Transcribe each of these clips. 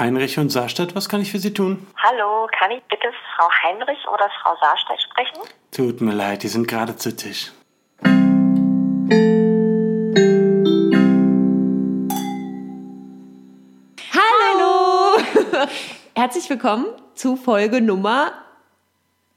Heinrich und Saarstadt, was kann ich für Sie tun? Hallo, kann ich bitte Frau Heinrich oder Frau Saarstedt sprechen? Tut mir leid, die sind gerade zu Tisch. Hallo! Herzlich willkommen zu Folge Nummer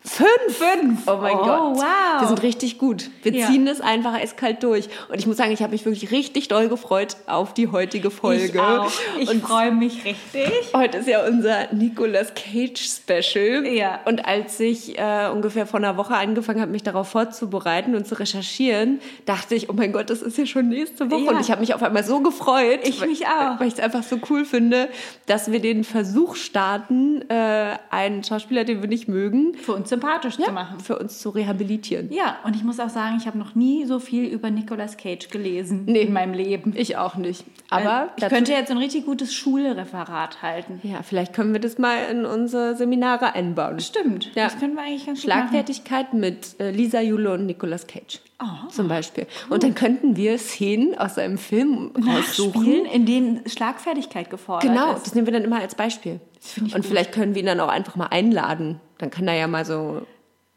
5. Fünf. Oh mein Oh, Gott. wow. Wir sind richtig gut. Wir Ja. ziehen es einfach eiskalt durch. Und ich muss sagen, ich habe mich wirklich richtig doll gefreut auf die heutige Folge. Ich auch. Ich Und freue mich richtig. Heute ist ja unser Nicolas Cage Special. Ja. Und als ich äh, ungefähr vor einer Woche angefangen habe, mich darauf vorzubereiten und zu recherchieren, dachte ich, oh mein Gott, das ist ja schon nächste Woche. Ja. Und ich habe mich auf einmal so gefreut. Ich weil- mich auch. Weil ich es einfach so cool finde, dass wir den Versuch starten, äh, einen Schauspieler, den wir nicht mögen, Für uns sympathisch zu machen. für uns zu rehabilitieren. Ja, und ich muss auch sagen, ich habe noch nie so viel über Nicolas Cage gelesen Nee. in meinem Leben. Ich auch nicht. Aber ich könnte jetzt ein richtig gutes Schulreferat halten. ja, vielleicht können wir das mal in unsere Seminare einbauen. Stimmt, Ja. das können wir eigentlich ganz gut machen. Schlagfertigkeit mit äh, Lisa Jule und Nicolas Cage. Oh. Zum Beispiel. Und dann könnten wir Szenen aus einem Film raussuchen. In denen Schlagfertigkeit gefordert Genau, ist. das nehmen wir dann immer als Beispiel. und gut. vielleicht können wir ihn dann auch einfach mal einladen. Dann kann er ja mal so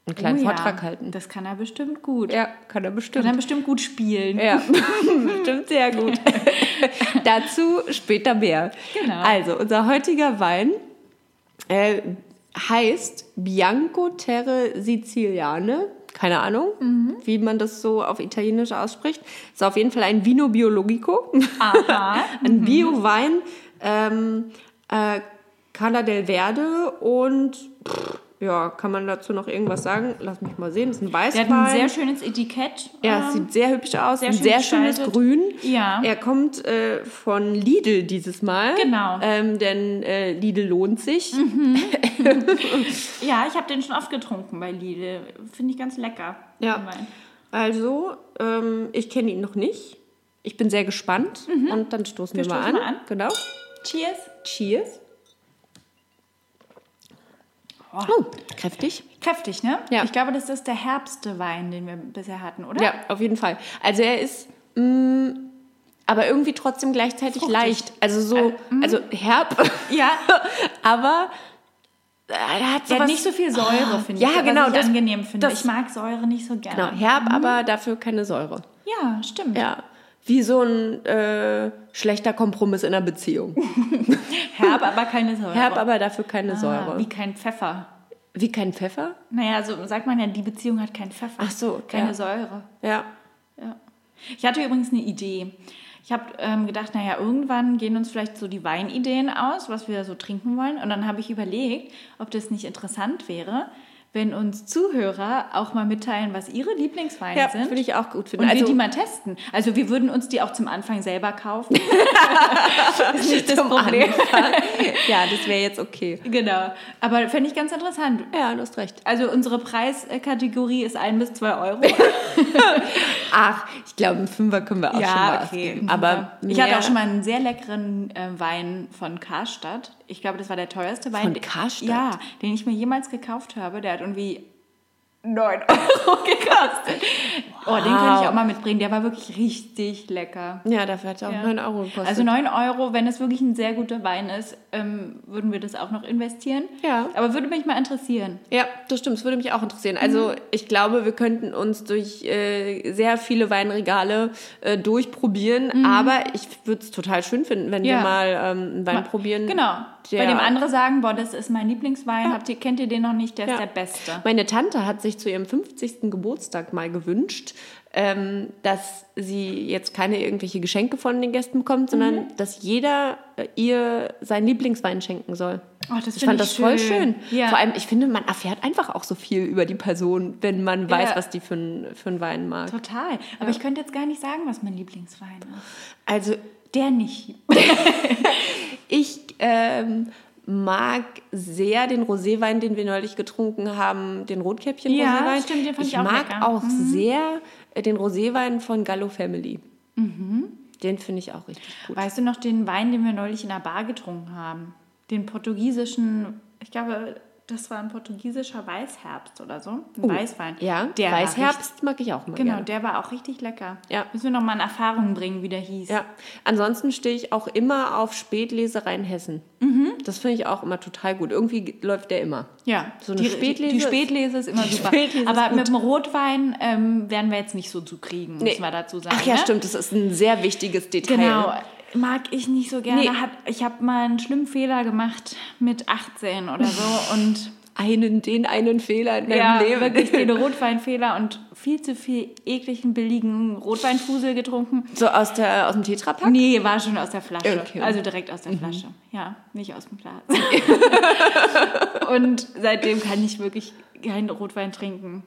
einen kleinen Oh ja, Vortrag halten. Das kann er bestimmt gut. Ja, kann er Kann bestimmt. er bestimmt gut spielen. Ja, bestimmt sehr gut. Dazu später mehr. Genau. Also, unser heutiger Wein äh, heißt Bianco Terre Siciliane. Keine Ahnung, Mhm. wie man das so auf Italienisch ausspricht. Ist auf jeden Fall ein Vino Biologico. Aha. ein Bio-Wein. Ähm, äh, Cala del Verde und pff, ja, kann man dazu noch irgendwas sagen? Lass mich mal sehen. Das ist ein Der Weißwein. hat ein sehr schönes Etikett. Ja, Ähm, es sieht sehr hübsch aus. sehr ein schön sehr schönes gestaltet. Grün. Ja. Er kommt äh, von Lidl dieses Mal. Genau. Ähm, denn äh, Lidl lohnt sich. Ja, ich habe den schon oft getrunken bei Lidl. Finde ich ganz lecker. Ja. Also, ähm, ich kenne ihn noch nicht. Ich bin sehr gespannt. Und dann stoßen wir, Wir mal, stoßen an. mal an. Genau. Cheers. Cheers. Oh, kräftig. Kräftig, ne? Ja. Ich glaube, das ist der herbste Wein, den wir bisher hatten, oder? Ja, auf jeden Fall. Also er ist, mh, aber irgendwie trotzdem gleichzeitig Fruchtig. leicht. Also so, also herb. Ja. aber äh, er hat, sowas, hat nicht so viel Säure, finde ja, ich. genau, Was ich das- angenehm finde. das- ich mag Säure nicht so gerne. Genau, herb, aber dafür keine Säure. Ja, stimmt. Ja. Wie so ein äh, schlechter Kompromiss in einer Beziehung. Herb, aber keine Säure. Herb, aber dafür keine ah, Säure. Wie kein Pfeffer. Wie kein Pfeffer? Naja, so sagt man ja, die Beziehung hat keinen Pfeffer. Ach so, Keine ja. Säure. Ja. Ja. Ich hatte übrigens eine Idee. Ich habe ähm, gedacht, naja, irgendwann gehen uns vielleicht so die Weinideen aus, was wir so trinken wollen. Und dann habe ich überlegt, ob das nicht interessant wäre, wenn uns Zuhörer auch mal mitteilen, was ihre Lieblingsweine Ja, sind. würde ich auch gut finden. Und Also- wir die mal testen. Also wir würden uns die auch zum Anfang selber kaufen. das ist nicht das Zum Problem. Anfang. ja, das wäre jetzt okay. Genau. Aber fände ich ganz interessant. Ja, du hast recht. Also unsere Preiskategorie ist ein bis zwei Euro. Ach, ich glaube, einen Fünfer können wir auch schon mal ausgeben. Aber ich hatte auch schon mal einen sehr leckeren äh, Wein von Karstadt. Ich glaube, das war der teuerste Wein. Von Karstadt? Ja, den ich mir jemals gekauft habe. Der hat irgendwie 9 Euro gekostet. Oh, den könnte ich auch mal mitbringen. Der war wirklich richtig lecker. Ja, dafür hat es auch Ja. 9 Euro gekostet. Also 9 Euro, wenn es wirklich ein sehr guter Wein ist, ähm, würden wir das auch noch investieren. Ja. Aber würde mich mal interessieren. Ja, das stimmt. Das würde mich auch interessieren. Also ich glaube, wir könnten uns durch äh, sehr viele Weinregale äh, durchprobieren. Aber ich würde es total schön finden, wenn wir Ja. mal ähm, einen Wein probieren. Genau. der- Bei dem andere sagen, boah, das ist mein Lieblingswein. Habt ihr, kennt ihr den noch nicht? Der Ja. ist der beste. Meine Tante hat sich zu ihrem 50. Geburtstag mal gewünscht, ähm, dass sie jetzt keine irgendwelche Geschenke von den Gästen bekommt, sondern Mhm. dass jeder äh, ihr seinen Lieblingswein schenken soll. Oh, ich fand ich das voll schön. schön. Ja. Vor allem, ich finde, man erfährt einfach auch so viel über die Person, wenn man weiß, Ja. was die für, ein- für einen Wein mag. Total. Aber ich könnte jetzt gar nicht sagen, was mein Lieblingswein ist. Also Der nicht. ich ähm, mag sehr den Roséwein, den wir neulich getrunken haben, den Rotkäppchen Ja, stimmt, den fand ich ich auch mag lecker. auch sehr äh, den Roséwein von Gallo Family. Den finde ich auch richtig gut. Weißt du noch den Wein, den wir neulich in der Bar getrunken haben? Den portugiesischen, ich glaube, das war ein portugiesischer Weißherbst oder so. Ein Oh, Weißwein. Ja, der Weißherbst mag ich auch mal Richtig, genau, gerne. der war auch richtig lecker. Ja. Müssen wir noch mal in Erfahrung bringen, wie der hieß. Ja, ansonsten stehe ich auch immer auf Spätlesereien Hessen. Mhm. Das finde ich auch immer total gut. Irgendwie ge- läuft der immer. Ja, So eine die, Spätlese Die, Spätlese ist immer super. Spätlese Aber mit dem Rotwein ähm, werden wir jetzt nicht so zu kriegen, muss Nee. man dazu sagen. Ach ja, ne? stimmt, das ist ein sehr wichtiges Detail. Genau. Mag ich nicht so gerne. Nee. Hat, ich habe mal einen schlimmen Fehler gemacht mit 18 oder so und Einen, den einen Fehler in deinem ja, Leben. wirklich den Rotweinfehler und viel zu viel ekligen, billigen Rotweinfusel getrunken. So aus, der, aus dem Tetrapack? Nee, war schon aus der Flasche. Okay. Also direkt aus der Flasche. Ja, nicht aus dem Glas. und seitdem kann ich wirklich keinen Rotwein trinken.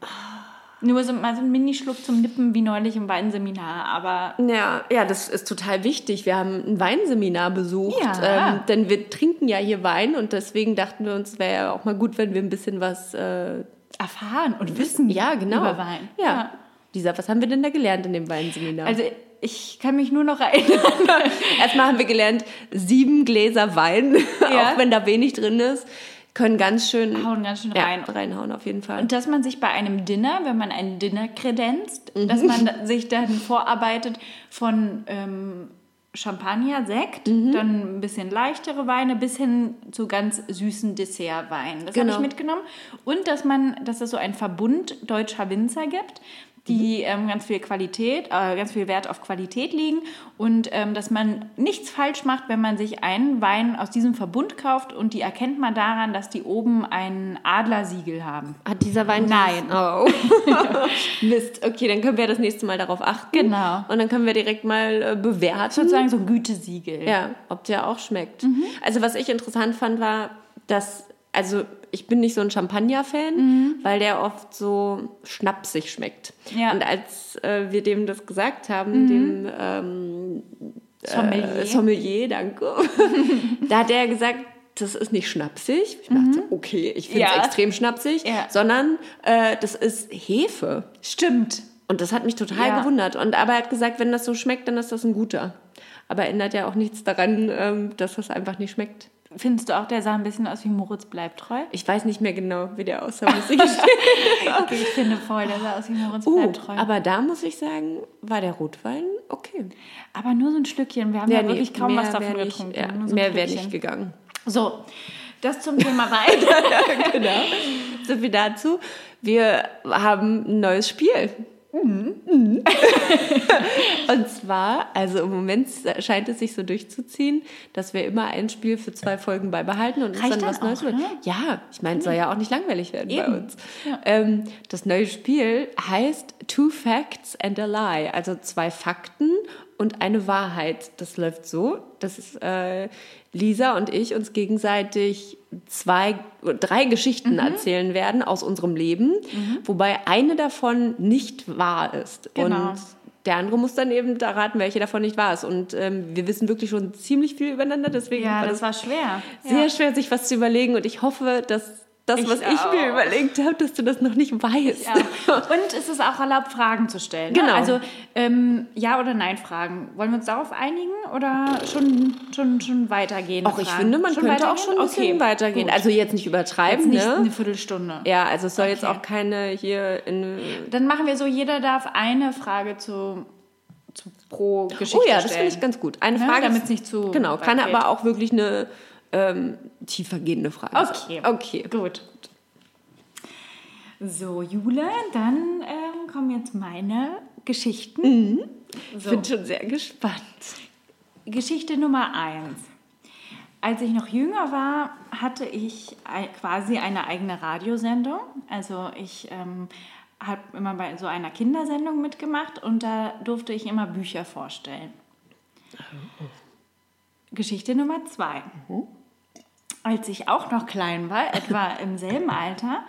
Nur so, mal so einen Minischluck zum Nippen wie neulich im Weinseminar, aber Ja, ja, das ist total wichtig. Wir haben ein Weinseminar besucht, Ja. ähm, denn wir trinken ja hier Wein und deswegen dachten wir uns, es wäre ja auch mal gut, wenn wir ein bisschen was. Äh, erfahren und wissen ja, genau. über Wein. Ja. Lisa, was haben wir denn da gelernt in dem Weinseminar? Also ich kann mich nur noch erinnern. Erstmal haben wir gelernt, sieben Gläser Wein, Ja. auch wenn da wenig drin ist, können ganz schön Hauen ganz schön ja, rein. reinhauen auf jeden Fall. Und dass man sich bei einem Dinner, wenn man ein Dinner kredenzt, Mhm. dass man sich dann vorarbeitet von ähm, Champagner, Sekt, Mhm. dann ein bisschen leichtere Weine bis hin zu ganz süßen Dessertweinen. Das habe Genau. ich mitgenommen. Und dass man, dass es so einen Verbund deutscher Winzer gibt, die ähm, ganz viel Qualität, äh, ganz viel Wert auf Qualität legen und ähm, dass man nichts falsch macht, wenn man sich einen Wein aus diesem Verbund kauft und die erkennt man daran, dass die oben ein Adlersiegel haben. Hat dieser Wein? Nein. Oh. Mist. Okay, dann können wir das nächste Mal darauf achten. Genau. Und dann können wir direkt mal äh, bewerten. Sozusagen so ein Gütesiegel. Ja, ob der auch schmeckt. Mhm. Also was ich interessant fand, war, dass, also ich bin nicht so ein Champagner-Fan, Mhm. weil der oft so schnapsig schmeckt. Ja. Mhm. Und als äh, wir dem das gesagt haben, dem ähm, Sommelier. Äh, Sommelier, danke, da hat er gesagt, das ist nicht schnapsig. Ich dachte, okay, ich finde es Mhm. Ja. extrem schnapsig, Ja. sondern äh, das ist Hefe. Stimmt. Und das hat mich total Ja. gewundert. Und aber er hat gesagt, wenn das so schmeckt, dann ist das ein guter. Aber ändert ja auch nichts daran, ähm, dass das einfach nicht schmeckt. Findest du auch, der sah ein bisschen aus wie Moritz bleibt treu? Ich weiß nicht mehr genau, wie der aussah, muss ich. Okay, ich finde voll, der sah aus wie Moritz Uh, bleibt treu. aber da muss ich sagen, war der Rotwein okay. Aber nur so ein Stückchen. Wir haben ja, nee, wirklich kaum was davon getrunken. Ja, Nur so mehr wäre nicht gegangen. So, das zum Thema Wein. Genau. So viel dazu. Wir haben ein neues Spiel. Mhm. Und zwar, also im Moment scheint es sich so durchzuziehen, dass wir immer ein Spiel für zwei Folgen beibehalten und uns Reicht dann dann was Neues wird. ne? Ja, ich meine, es soll ja auch nicht langweilig werden bei Eben. uns. Ähm, das neue Spiel heißt Two Facts and a Lie, also zwei Fakten und eine Wahrheit. Das läuft so, dass äh, Lisa und ich uns gegenseitig zwei, drei Geschichten Mhm. erzählen werden aus unserem Leben, wobei eine davon nicht wahr ist. Genau. Und der andere muss dann eben da raten, welche davon nicht wahr ist. Und ähm, wir wissen wirklich schon ziemlich viel übereinander, deswegen ja, war das war schwer. sehr ja. schwer, sich was zu überlegen. Und ich hoffe, dass das, Ich was ich auch. mir überlegt habe, dass du das noch nicht weißt. Ja. Und es ist auch erlaubt, Fragen zu stellen. Ne? Genau. Also ähm, Ja- oder Nein-Fragen. Wollen wir uns darauf einigen oder schon, schon, schon weitergehen? Auch ich finde, man könnte auch schon ein bisschen weitergehen. Gut. Also jetzt nicht übertreiben, Jetzt nicht eine ne? Viertelstunde. Ja, also es soll jetzt Okay. auch keine hier in. Dann machen wir so, jeder darf eine Frage zu, pro Geschichte Oh ja, das finde ich ganz gut. Eine Ne, Frage. damit's nicht zu Genau, kann geht. aber auch wirklich eine ähm, tiefergehende Frage Okay. Okay. Gut. So, Jule, dann ähm, kommen jetzt meine Geschichten. Ich So. bin schon sehr gespannt. Geschichte Nummer eins. Als ich noch jünger war, hatte ich quasi eine eigene Radiosendung. Also ich ähm, habe immer bei so einer Kindersendung mitgemacht und da durfte ich immer Bücher vorstellen. Geschichte Nummer zwei. Als ich auch noch klein war, etwa im selben Alter,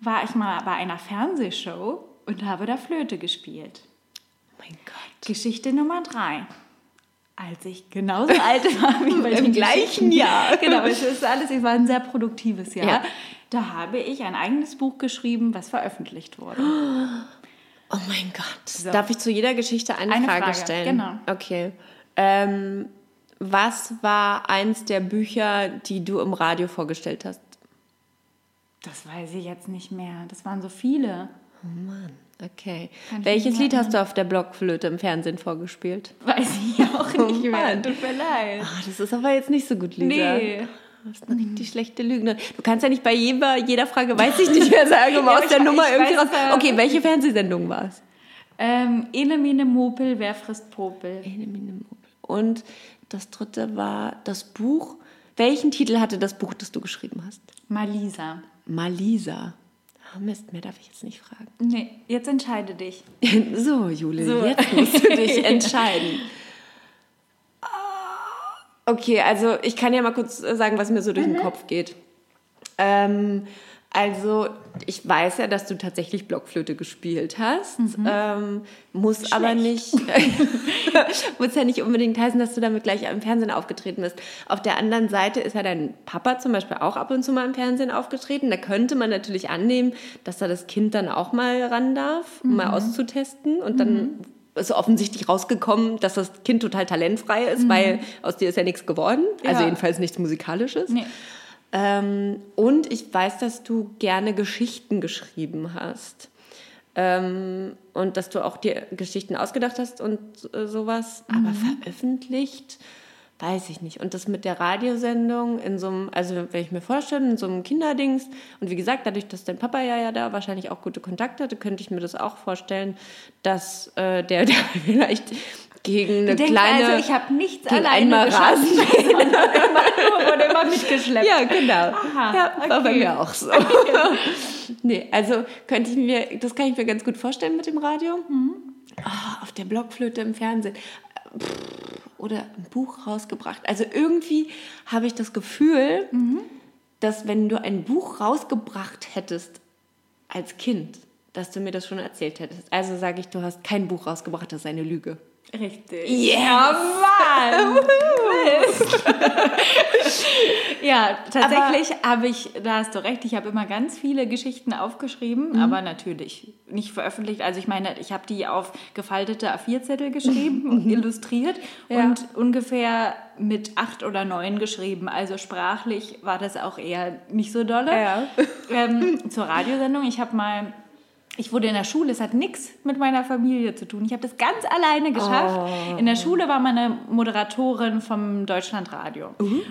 war ich mal bei einer Fernsehshow und habe da Flöte gespielt. mein Gott. Geschichte Nummer drei. Als ich genauso alt war wie bei Im gleichen Jahr. Genau, es ist alles, es war ein sehr produktives Jahr. Ja. Da habe ich ein eigenes Buch geschrieben, was veröffentlicht wurde. Oh mein Gott. Darf ich zu jeder Geschichte eine, Eine Frage, Frage, stellen? genau. Okay. Ähm, was war eins der Bücher, die du im Radio vorgestellt hast? Das weiß ich jetzt nicht mehr. Das waren so viele. Oh Mann, okay. Kann Welches Lied hast du auf der Blockflöte im Fernsehen vorgespielt? Weiß ich auch nicht mehr. Mann. Tut mir leid. Ah, das ist aber jetzt nicht so gut, Lisa. Nee. Du bist eine richtig schlechte Lügner. Du kannst ja nicht bei jeder, jeder Frage, weiß ich nicht mehr sagen, um aus ich- der Nummer irgendwie weiß, raus. äh, Okay, welche Fernsehsendung war es? Ähm, Ene Mene Mopel, wer frisst Popel? Und das dritte war das Buch. Welchen Titel hatte das Buch, das du geschrieben hast? Malisa. Malisa. Ah, Mist, mehr darf ich jetzt nicht fragen. Nee, jetzt entscheide dich. So, Jule, So. jetzt musst du dich entscheiden. Okay, also ich kann ja mal kurz äh, sagen, was mir so durch den Kopf geht. Ähm, also ich weiß ja, dass du tatsächlich Blockflöte gespielt hast, ähm, muss aber nicht, muss ja nicht unbedingt heißen, dass du damit gleich im Fernsehen aufgetreten bist. Auf der anderen Seite ist ja dein Papa zum Beispiel auch ab und zu mal im Fernsehen aufgetreten. Da könnte man natürlich annehmen, dass da das Kind dann auch mal ran darf, um mal auszutesten und dann ist offensichtlich rausgekommen, dass das Kind total talentfrei ist, weil aus dir ist ja nichts geworden. Also Ja. jedenfalls nichts Musikalisches. Nee. Ähm, und ich weiß, dass du gerne Geschichten geschrieben hast. Ähm, und dass du auch dir Geschichten ausgedacht hast und äh, sowas. Aber veröffentlicht, weiß ich nicht. Und das mit der Radiosendung in so einem, also wenn ich mir vorstelle, in so einem Kinderdings. Und wie gesagt, dadurch, dass dein Papa ja, ja da wahrscheinlich auch gute Kontakte hatte, könnte ich mir das auch vorstellen, dass äh, der, der vielleicht gegen eine Du denkst kleine... also, ich habe nichts gegen alleine einmal geschafft, Rasen. sondern immer wurde immer mitgeschleppt. Ja, genau. Aha, ja, war bei okay. mir auch so. nee, also könnte ich mir, das kann ich mir ganz gut vorstellen mit dem Radio. Ah, auf der Blockflöte im Fernsehen. Pff, Oder ein Buch rausgebracht. Also irgendwie habe ich das Gefühl, dass wenn du ein Buch rausgebracht hättest als Kind, dass du mir das schon erzählt hättest. Also sage ich, du hast kein Buch rausgebracht, das ist eine Lüge. Richtig. Ja, Mann! ja, tatsächlich habe ich, da hast du recht, ich habe immer ganz viele Geschichten aufgeschrieben, Mhm. aber natürlich nicht veröffentlicht. Also ich meine, ich habe die auf gefaltete A4-Zettel geschrieben und illustriert Ja. und ungefähr mit acht oder neun geschrieben. Also sprachlich war das auch eher nicht so dolle. Ja. Ähm, zur Radiosendung, ich habe mal... Ich wurde in der Schule, es hat nichts mit meiner Familie zu tun. Ich habe das ganz alleine geschafft. In der Schule war meine Moderatorin vom Deutschlandradio.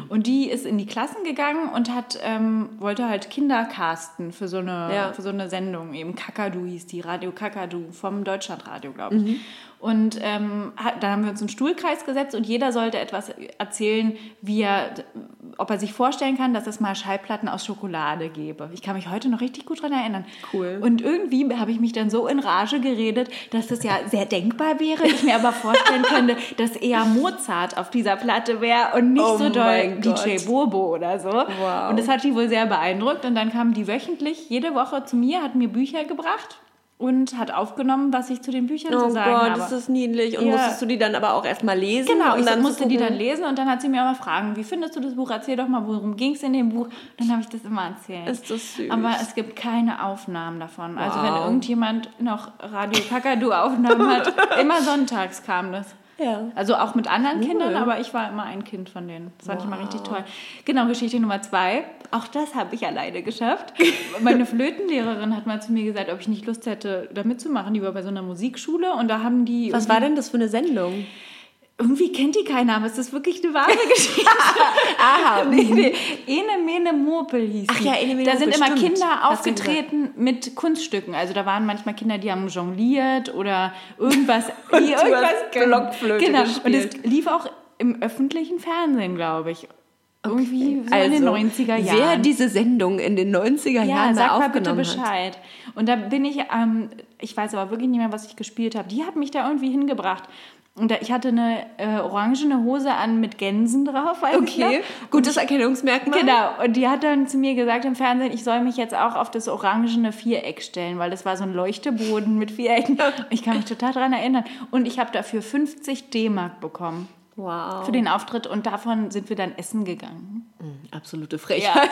Und die ist in die Klassen gegangen und hat, ähm, wollte halt Kinder casten für so, eine, Ja. für so eine Sendung. Eben Kakadu hieß die, Radio Kakadu vom Deutschlandradio, glaube ich. Und ähm, dann haben wir uns einen Stuhlkreis gesetzt und jeder sollte etwas erzählen, wie er, ob er sich vorstellen kann, dass es mal Schallplatten aus Schokolade gäbe. Ich kann mich heute noch richtig gut dran erinnern. Cool. Und irgendwie habe ich mich dann so in Rage geredet, dass das ja sehr denkbar wäre. Ich mir aber vorstellen könnte, dass eher Mozart auf dieser Platte wäre und nicht Oh so doll. DJ Bobo oder so. Wow. Und das hat die wohl sehr beeindruckt. Und dann kamen die wöchentlich jede Woche zu mir, hat mir Bücher gebracht und hat aufgenommen, was ich zu den Büchern Oh zu sagen Gott, habe. das ist niedlich. Und Ja. musstest du die dann aber auch erstmal lesen? Genau, und ich dann musste die dann lesen und dann hat sie mir immer Fragen, wie findest du das Buch? Erzähl doch mal, worum ging es in dem Buch? Dann habe ich das immer erzählt. Ist das süß. Aber es gibt keine Aufnahmen davon. Also wenn Wow. irgendjemand noch Radio Kakadu Aufnahmen hat, immer sonntags kam das. Ja. Also auch mit anderen Kindern, aber ich war immer ein Kind von denen. Das fand ich immer richtig toll. Genau, Geschichte Nummer zwei. Auch das habe ich alleine geschafft. Meine Flötenlehrerin hat mal zu mir gesagt, ob ich nicht Lust hätte, da mitzumachen. Die war bei so einer Musikschule und da haben die. Was war denn das für eine Sendung? Irgendwie kennt die keiner, aber es ist wirklich eine wahre Geschichte. Aha. nee, nee. Ene Mene Mopel hieß Ach ja, Ene Mene Da sind immer stimmt. Kinder aufgetreten mit Kunststücken. Also da waren manchmal Kinder, die haben jongliert oder irgendwas. die irgendwas. Blockflöte genau. gespielt. Und es lief auch im öffentlichen Fernsehen, glaube ich. Irgendwie so also, in den 90er Jahren. Wer diese Sendung in den 90er ja, Jahren da sag mal bitte aufgenommen hat. Bescheid. Und da bin ich, ähm, ich weiß aber wirklich nicht mehr, was ich gespielt habe. Die hat mich da irgendwie hingebracht. Und ich hatte eine äh, orangene Hose an mit Gänsen drauf, ich. Okay, gutes Erkennungsmerkmal. Genau, und die hat dann zu mir gesagt im Fernsehen, ich soll mich jetzt auch auf das orangene Viereck stellen, weil das war so ein Leuchteboden mit Vierecken. Ich kann mich total daran erinnern. Und ich habe dafür 50 D-Mark bekommen Wow. für den Auftritt und davon sind wir dann essen gegangen. Absolute Frechheit.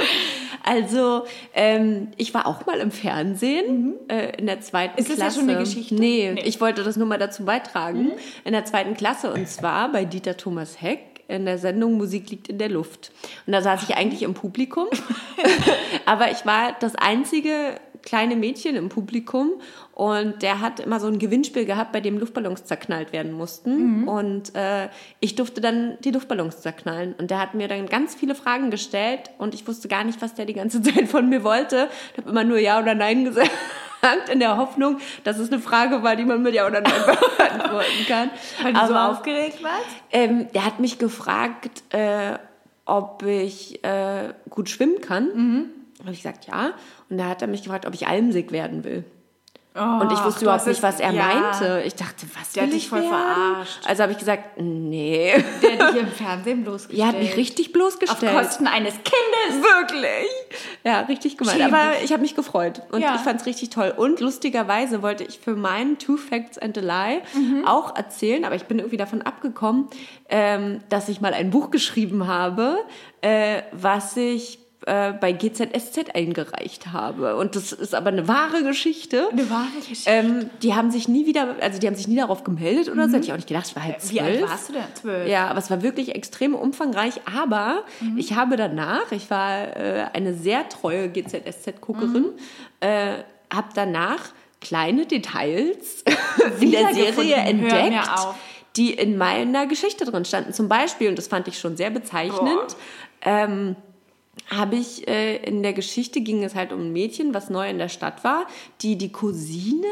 also, ähm, ich war auch mal im Fernsehen äh, in der zweiten Mhm. Ist das ja Klasse. schon eine Geschichte? Nee, Nee. Mhm. ich wollte das nur mal dazu beitragen. In der zweiten Klasse und zwar bei Dieter Thomas Heck in der Sendung Musik liegt in der Luft. Und da saß ich eigentlich im Publikum, aber ich war das einzige kleine Mädchen im Publikum und der hat immer so ein Gewinnspiel gehabt, bei dem Luftballons zerknallt werden mussten. Mhm. Und äh, ich durfte dann die Luftballons zerknallen. Und der hat mir dann ganz viele Fragen gestellt und ich wusste gar nicht, was der die ganze Zeit von mir wollte. Ich habe immer nur Ja oder Nein gesagt. In der Hoffnung, dass es eine Frage war, die man mit Ja oder Nein beantworten kann. Weil du so Aber- aufgeregt warst? ähm, der hat mich gefragt, äh, ob ich äh, gut schwimmen kann. Mhm. Habe ich gesagt, ja. Und da hat er mich gefragt, ob ich Almsig werden will. Oh, Und ich wusste überhaupt nicht, was er ja. meinte. Ich dachte, was Der will hat dich ich voll werden? verarscht. Also habe ich gesagt, nee. Der hat dich im Fernsehen bloßgestellt. Er hat mich richtig Auf bloßgestellt. Kosten eines Kindes. Wirklich? Ja, richtig gemeint. Aber ich habe mich gefreut und Ja. ich fand es richtig toll. Und lustigerweise wollte ich für meinen Two Facts and a Lie auch erzählen, aber ich bin irgendwie davon abgekommen, ähm, dass ich mal ein Buch geschrieben habe, äh, was ich äh, bei GZSZ eingereicht habe. Und das ist aber eine wahre Geschichte. Eine wahre Geschichte. Ähm, die haben sich nie wieder, also die haben sich nie darauf gemeldet oder so. Hätte ich auch nicht gedacht. Ich war halt zwölf. Wie alt warst du denn? Zwölf. Ja, aber es war wirklich extrem umfangreich. Aber ich habe danach, ich war äh, eine sehr treue GZSZ-Guckerin, äh, habe danach kleine Details in der Serie entdeckt, die in meiner Geschichte drin standen. Zum Beispiel, und das fand ich schon sehr bezeichnend, ähm, habe ich äh, in der Geschichte ging es halt um ein Mädchen, was neu in der Stadt war, die die Cousine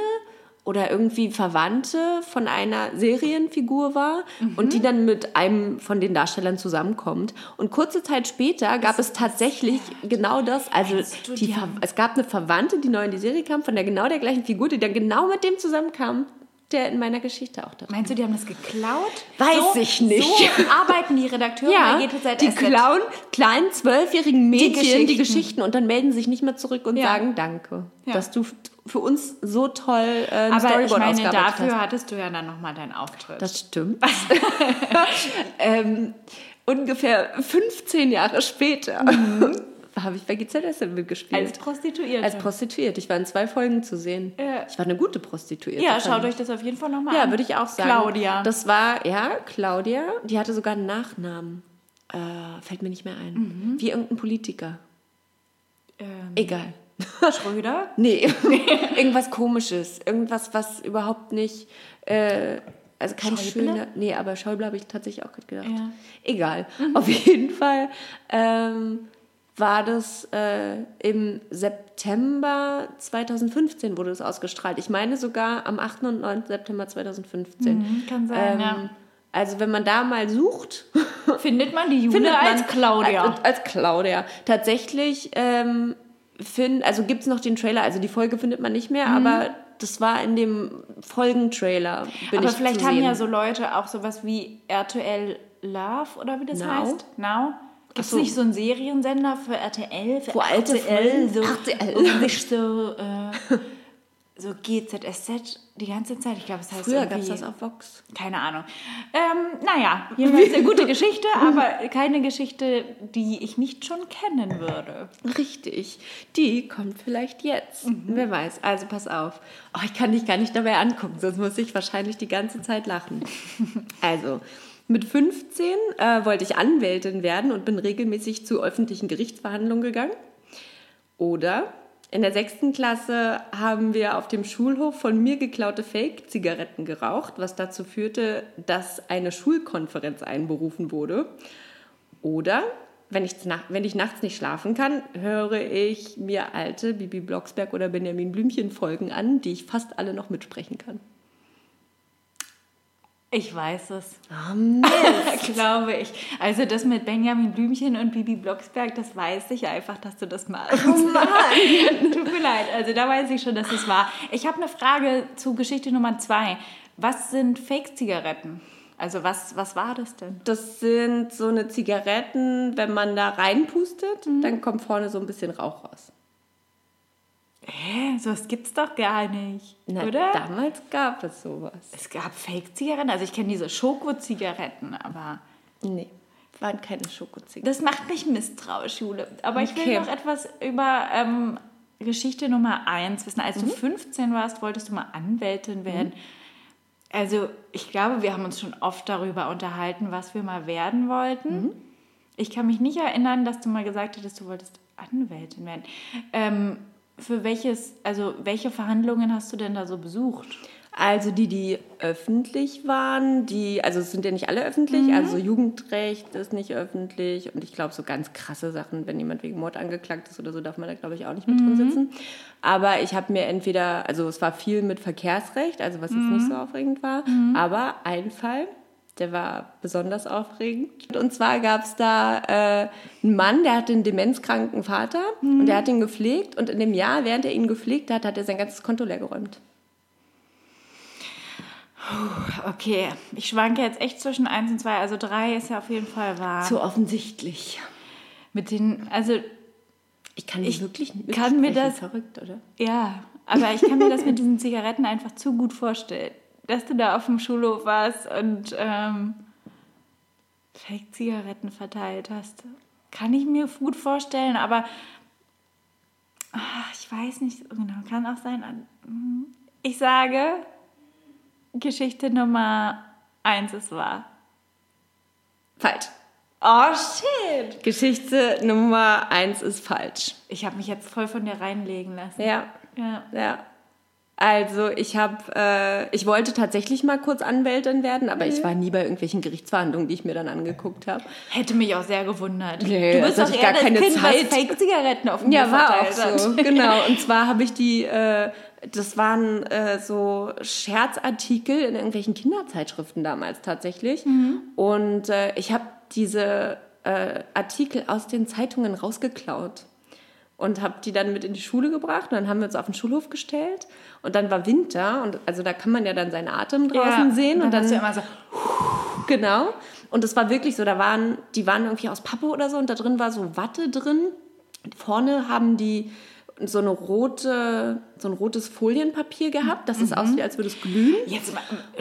oder irgendwie Verwandte von einer Serienfigur war und die dann mit einem von den Darstellern zusammenkommt. Und kurze Zeit später gab es tatsächlich genau das. Also die es gab eine Verwandte, die neu in die Serie kam, von der genau der gleichen Figur, die dann genau mit dem zusammenkam, der in meiner Geschichte auch da Meinst du, die haben das geklaut? Weiß so, ich nicht. So arbeiten die Redakteure Ja, bei GTZ. die klauen kleinen zwölfjährigen Mädchen die Geschichten. Geschichten. und dann melden sich nicht mehr zurück und Ja. sagen Danke, Ja. dass du für uns so toll äh, Aber ich Storyboard meine, ausgearbeitet dafür hast. hattest du ja dann nochmal deinen Auftritt. Das stimmt. ähm, ungefähr 15 Jahre später habe ich bei GZSZ mitgespielt. als Prostituierte. Als Prostituierte. Ich war in zwei Folgen zu sehen. Ja. Ich war eine gute Prostituierte. ja, schaut ich. euch das auf jeden Fall nochmal Ja, an. würde ich auch sagen. Claudia. Das war, ja, Claudia. Die hatte sogar einen Nachnamen. Äh, fällt mir nicht mehr ein. Mhm. Wie irgendein Politiker. ähm, Egal. Schröder? Nee, irgendwas komisches. Irgendwas, was überhaupt nicht. Äh, also kein Schäuble? schöner. Nee, aber Schäuble habe ich tatsächlich auch gerade gedacht. Ja. Egal. Auf jeden Fall ähm, war das äh, im September 2015 wurde es ausgestrahlt. Ich meine sogar am 8. und 9. September 2015. Mhm, kann sein, ja. Also wenn man da mal sucht, Findet man die Jule findet man als Claudia. Als, als Claudia. Tatsächlich, ähm, find, also gibt es noch den Trailer, also die Folge findet man nicht mehr, aber das war in dem Folgentrailer. Bin Aber ich vielleicht haben ja so Leute auch sowas wie RTL Love oder wie das Now? heißt. Now? Gibt es so. nicht so einen Seriensender für RTL? Für Wo alte RTL, so, RTL. Und nicht so, äh, so GZSZ die ganze Zeit. Ich glaube, es heißt Früher gab es das auf Vox. Keine Ahnung. Ähm, naja, jedenfalls eine gute Geschichte, aber keine Geschichte, die ich nicht schon kennen würde. Richtig. Die kommt vielleicht jetzt. Mhm. Wer weiß. Also pass auf. Oh, ich kann dich gar nicht dabei angucken, sonst muss ich wahrscheinlich die ganze Zeit lachen. also, mit 15 äh, wollte ich Anwältin werden und bin regelmäßig zu öffentlichen Gerichtsverhandlungen gegangen. Oder in der sechsten Klasse haben wir auf dem Schulhof von mir geklaute Fake-Zigaretten geraucht, was dazu führte, dass eine Schulkonferenz einberufen wurde. Oder wenn ich, wenn ich nachts nicht schlafen kann, höre ich mir alte Bibi Blocksberg oder Benjamin Blümchen Folgen an, die ich fast alle noch mitsprechen kann. Ich weiß es. Ah, Glaube ich. Also das mit Benjamin Blümchen und Bibi Blocksberg, das weiß ich einfach, dass du das machst. Oh Mann! Tut mir leid. Also da weiß ich schon, dass es war. Ich habe eine Frage zu Geschichte Nummer zwei. Was sind Fake-Zigaretten? Also was, was war das denn? Das sind so eine Zigaretten, wenn man da reinpustet, Mhm. dann kommt vorne so ein bisschen Rauch raus. Hä? Sowas gibt's doch gar nicht. Na, oder? Damals gab es sowas. Es gab Fake-Zigaretten. Also ich kenne diese Schoko-Zigaretten, aber Nee, waren keine Schokozigaretten. das macht mich misstrauisch, Jule. Aber ich Okay. will noch etwas über ähm, Geschichte Nummer eins wissen. Als du 15 warst, wolltest du mal Anwältin werden. Also, ich glaube, wir haben uns schon oft darüber unterhalten, was wir mal werden wollten. Ich kann mich nicht erinnern, dass du mal gesagt hattest, du wolltest Anwältin werden. Ähm, für welches, also welche Verhandlungen hast du denn da so besucht? Also die, die öffentlich waren, die, also es sind ja nicht alle öffentlich, also Jugendrecht ist nicht öffentlich und ich glaube so ganz krasse Sachen, wenn jemand wegen Mord angeklagt ist oder so, darf man da glaube ich auch nicht mit drin sitzen. Aber ich habe mir entweder, also es war viel mit Verkehrsrecht, also was jetzt nicht so aufregend war, aber ein Fall, der war besonders aufregend. Und zwar gab es da äh, einen Mann, der hatte einen demenzkranken Vater und der hat ihn gepflegt und in dem Jahr, während er ihn gepflegt hat, hat er sein ganzes Konto leergeräumt. Okay, ich schwanke jetzt echt zwischen 1 und 2, also 3 ist ja auf jeden Fall wahr. So offensichtlich. Mit den, also Ich kann Ich nicht wirklich nicht kann mir das- verrückt, oder? Ja, aber ich kann mir das mit diesen Zigaretten einfach zu gut vorstellen, dass du da auf dem Schulhof warst und ähm, Fake-Zigaretten verteilt hast. Kann ich mir gut vorstellen, aber ah, ich weiß nicht genau. Kann auch sein. mhm. Ich sage, Geschichte Nummer eins ist wahr. Falsch. Oh shit! Geschichte Nummer eins ist falsch. Ich habe mich jetzt voll von dir reinlegen lassen. Ja, Ja. ja. Also ich habe, äh, ich wollte tatsächlich mal kurz Anwältin werden, aber ich war nie bei irgendwelchen Gerichtsverhandlungen, die ich mir dann angeguckt habe. Hätte mich auch sehr gewundert. Nee, du bist doch eher gar das keine kind, Zeit. Fake-Zigaretten auf dem Ja, war auch so, genau. Und zwar habe ich die, äh, das waren äh, so Scherzartikel in irgendwelchen Kinderzeitschriften damals tatsächlich. Und äh, ich habe diese äh, Artikel aus den Zeitungen rausgeklaut und habe die dann mit in die Schule gebracht. Und dann haben wir uns auf den Schulhof gestellt. Und dann war Winter und also da kann man ja dann seinen Atem draußen Ja, sehen. Und dann, hast du immer so, Genau. Und es war wirklich so, da waren, die waren irgendwie aus Pappe oder so und da drin war so Watte drin. Vorne haben die so eine rote, so ein rotes Folienpapier gehabt, dass es aussieht, als würde es glühen. jetzt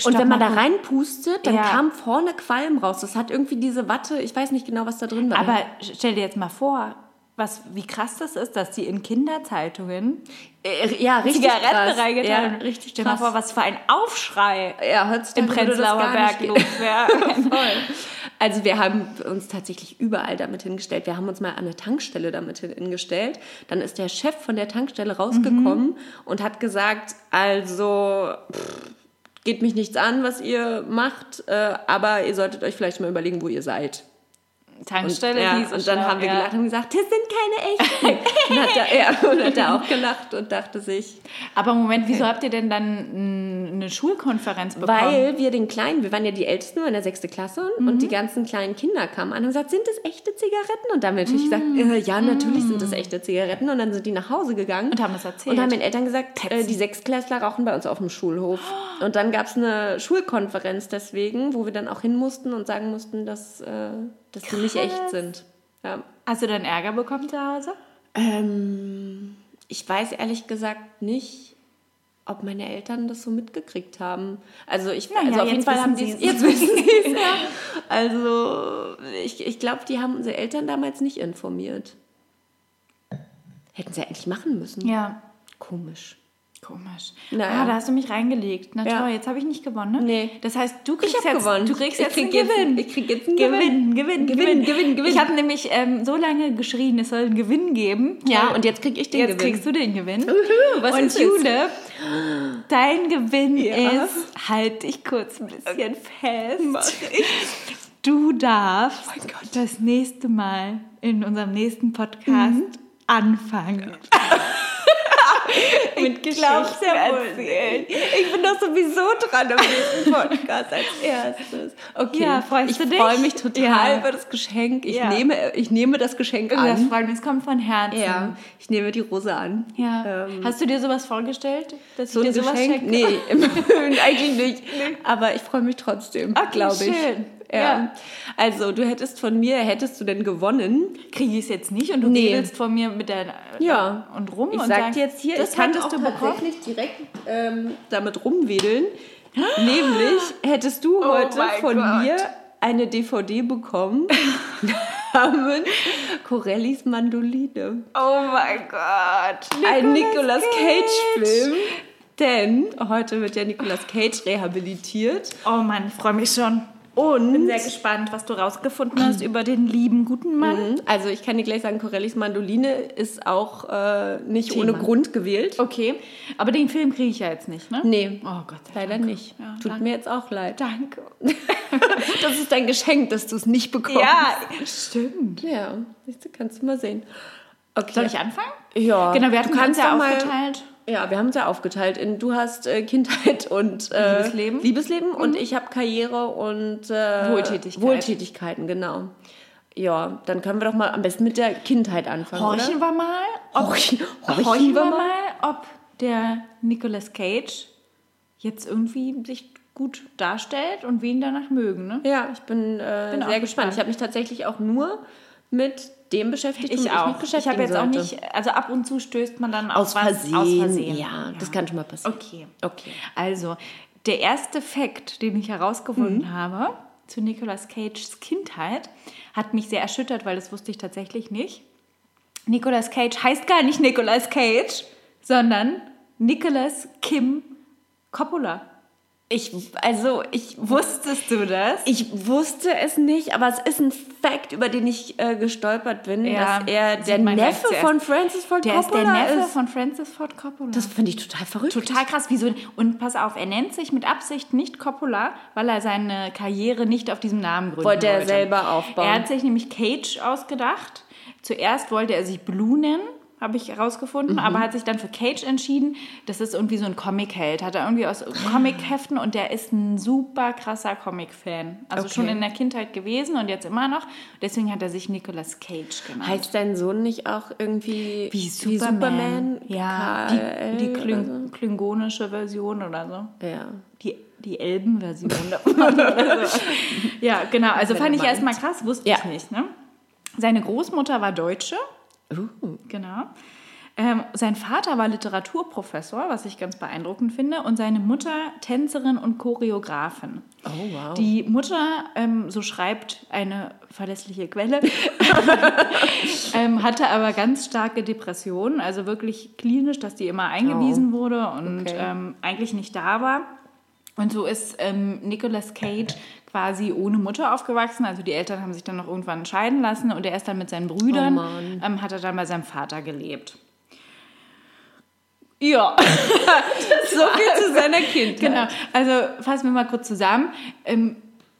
Und wenn man da reinpustet, dann Ja. kam vorne Qualm raus. Das hat irgendwie diese Watte, ich weiß nicht genau, was da drin war. Aber stell dir jetzt mal vor, was, wie krass das ist, dass die in Kinderzeitungen äh, ja, richtig Zigaretten reingetan Ja, haben. richtig dir mal krass. vor, was für ein Aufschrei ja, im Prenzlauer Berg los wäre. Also wir haben uns tatsächlich überall damit hingestellt. Wir haben uns mal an eine Tankstelle damit hingestellt. Dann ist der Chef von der Tankstelle rausgekommen und hat gesagt, also pff, geht mich nichts an, was ihr macht, äh, aber ihr solltet euch vielleicht mal überlegen, wo ihr seid. Tankstelle ja, hieß und dann haben wir ja. gelacht und gesagt, das sind keine echten. und, hat er, ja, und hat er auch gelacht und dachte sich, Aber Moment, wieso habt ihr denn dann eine Schulkonferenz bekommen? Weil wir den Kleinen, wir waren ja die Ältesten nur in der sechsten Klasse und die ganzen kleinen Kinder kamen an und haben gesagt, sind das echte Zigaretten? Und dann haben wir natürlich gesagt, äh, ja, natürlich sind das echte Zigaretten. Und dann sind die nach Hause gegangen. Und haben das erzählt. Und haben den Eltern gesagt, äh, die Sechstklässler rauchen bei uns auf dem Schulhof. Und dann gab es eine Schulkonferenz deswegen, wo wir dann auch hin mussten und sagen mussten, dass, äh, dass die nicht echt sind. Ja. Hast du dann Ärger bekommen zu Hause? Ähm, ich weiß ehrlich gesagt nicht, ob meine Eltern das so mitgekriegt haben. Also ich Na ja, also auf jeden Fall haben die sie's. jetzt wissen sie es ja. Also ich, ich glaube, die haben unsere Eltern damals nicht informiert. Hätten sie eigentlich machen müssen. Ja. Komisch. Komisch. Naja. Ah, da hast du mich reingelegt. Na Ja. toll, jetzt habe ich nicht gewonnen, ne? Nee. Das heißt, du kriegst Ich jetzt, gewonnen. Du kriegst Ich jetzt krieg einen jetzt- Gewinn. ich krieg jetzt einen Gewinn. Gewinn. Gewinn, Gewinn, Gewinn, Gewinn. Ich habe nämlich ähm, so lange geschrien, es soll einen Gewinn geben. Ja, und jetzt krieg ich den jetzt Gewinn. kriegst du den Gewinn. was und ist? Jule, dein Gewinn Ja. ist, halt dich kurz ein bisschen fest. Du darfst das nächste Mal in unserem nächsten Podcast Mhm. anfangen. Mit glaub's Geschichten ja wohl erzählen. Ich bin doch sowieso dran am nächsten Podcast als erstes. Okay, Ja, freust ich du dich? freue mich total Ja. über das Geschenk. Ich, Ja. nehme, ich nehme das Geschenk Das an. freut mich, es kommt von Herzen. Ja, ich nehme die Rose an. Ja. Ähm, Hast du dir sowas vorgestellt? Dass so ich dir sowas Geschenk? schenke? Nee, eigentlich nicht. Aber ich freue mich trotzdem, Okay, glaube ich. schön. Ja. Ja. Also, du hättest von mir, hättest du denn gewonnen? Kriege ich es jetzt nicht und du Nee. redelst von mir mit der Ja. und rum Ich und sag jetzt hier, das ich kann auch du tatsächlich direkt ähm, damit rumwedeln. Nämlich hättest du heute mein von Gott. mir eine DVD bekommen namens Corellis Mandoline. Oh mein Gott. Ein Nicolas Cage-Film. Denn heute wird ja Nicolas Cage rehabilitiert. Oh Mann, ich freue mich schon. Und Bin sehr gespannt, was du rausgefunden hast über den lieben guten Mann. Mhm. also ich kann dir gleich sagen, Corellis Mandoline ist auch äh, nicht Thema. ohne Grund gewählt. Okay, aber den Film kriege ich ja jetzt nicht, ne? Nee, Oh Gott sei leider Dank. nicht. Ja, Tut danke. mir jetzt auch leid. Danke. Das ist dein Geschenk, dass du es nicht bekommst. Ja, stimmt. Ja, du, kannst du mal sehen. Okay. Soll ich anfangen? Ja. Genau, wir du hatten kannst uns ja doch mal- aufgeteilt. Ja, wir haben es ja aufgeteilt. In, du hast äh, Kindheit und äh, Liebesleben. Mhm. Liebesleben und ich habe Karriere und äh, Wohltätigkeit. Wohltätigkeiten, genau. Ja, dann können wir doch mal am besten mit der Kindheit anfangen. Horchen oder? wir mal, ob, Horchen- horchen, horchen wir mal? mal, ob der Nicolas Cage jetzt irgendwie sich gut darstellt und wen danach mögen, ne? Ja, ich bin, äh, Bin sehr gespannt. gespannt. Ich habe mich tatsächlich auch nur mit dem beschäftigt, Ich womit auch. mich Ich beschäftigen habe jetzt auch sollte. nicht, also ab und zu stößt man dann Aus Versehen. aus Versehen. Ja, das kann schon mal passieren. Okay. Okay. Also, der erste Fakt, den ich herausgefunden Mhm. habe zu Nicolas Cages Kindheit, hat mich sehr erschüttert, weil das wusste ich tatsächlich nicht. Nicolas Cage heißt gar nicht Nicolas Cage, sondern Nicolas Kim Coppola. Ich, also, ich Wusstest du das? Ich wusste es nicht, aber es ist ein Fact, über den ich äh, gestolpert bin, Ja, dass er der Neffe von Francis Ford Der ist der Coppola Neffe ist. von Francis Ford Coppola. Das finde ich total verrückt. Total krass. Wieso? Und pass auf, er nennt sich mit Absicht nicht Coppola, weil er seine Karriere nicht auf diesem Namen gründen Wollte wollte. er selber aufbauen. Er hat sich nämlich Cage ausgedacht. Zuerst wollte er sich Blue nennen, habe ich herausgefunden, Mhm. aber hat sich dann für Cage entschieden. Das ist irgendwie so ein Comic-Held. Hat er irgendwie aus Comic-Heften und der ist ein super krasser Comic-Fan. Also Okay. schon in der Kindheit gewesen und jetzt immer noch. Deswegen hat er sich Nicolas Cage genannt. Heißt dein Sohn nicht auch irgendwie wie Superman. KL Ja, die, die Kling, klingonische Version oder so. so? Ja. Die, die Elbenversion. ja, genau. Also fand ich erstmal krass, wusste Ja. ich nicht. Ne? Seine Großmutter war Deutsche. Uh. Genau. Ähm, sein Vater war Literaturprofessor, was ich ganz beeindruckend finde, und seine Mutter Tänzerin und Choreografin. Oh, wow. Die Mutter, ähm, so schreibt eine verlässliche Quelle, ähm, hatte aber ganz starke Depressionen, also wirklich klinisch, dass die immer eingewiesen wurde und Okay. ähm, eigentlich nicht da war. Und so ist ähm, Nicolas Cage quasi ohne Mutter aufgewachsen. Also die Eltern haben sich dann noch irgendwann scheiden lassen und er ist dann mit seinen Brüdern, Oh ähm, hat er dann bei seinem Vater gelebt. Ja. so viel zu seiner Kindheit. Genau, also fassen wir mal kurz zusammen. Ähm,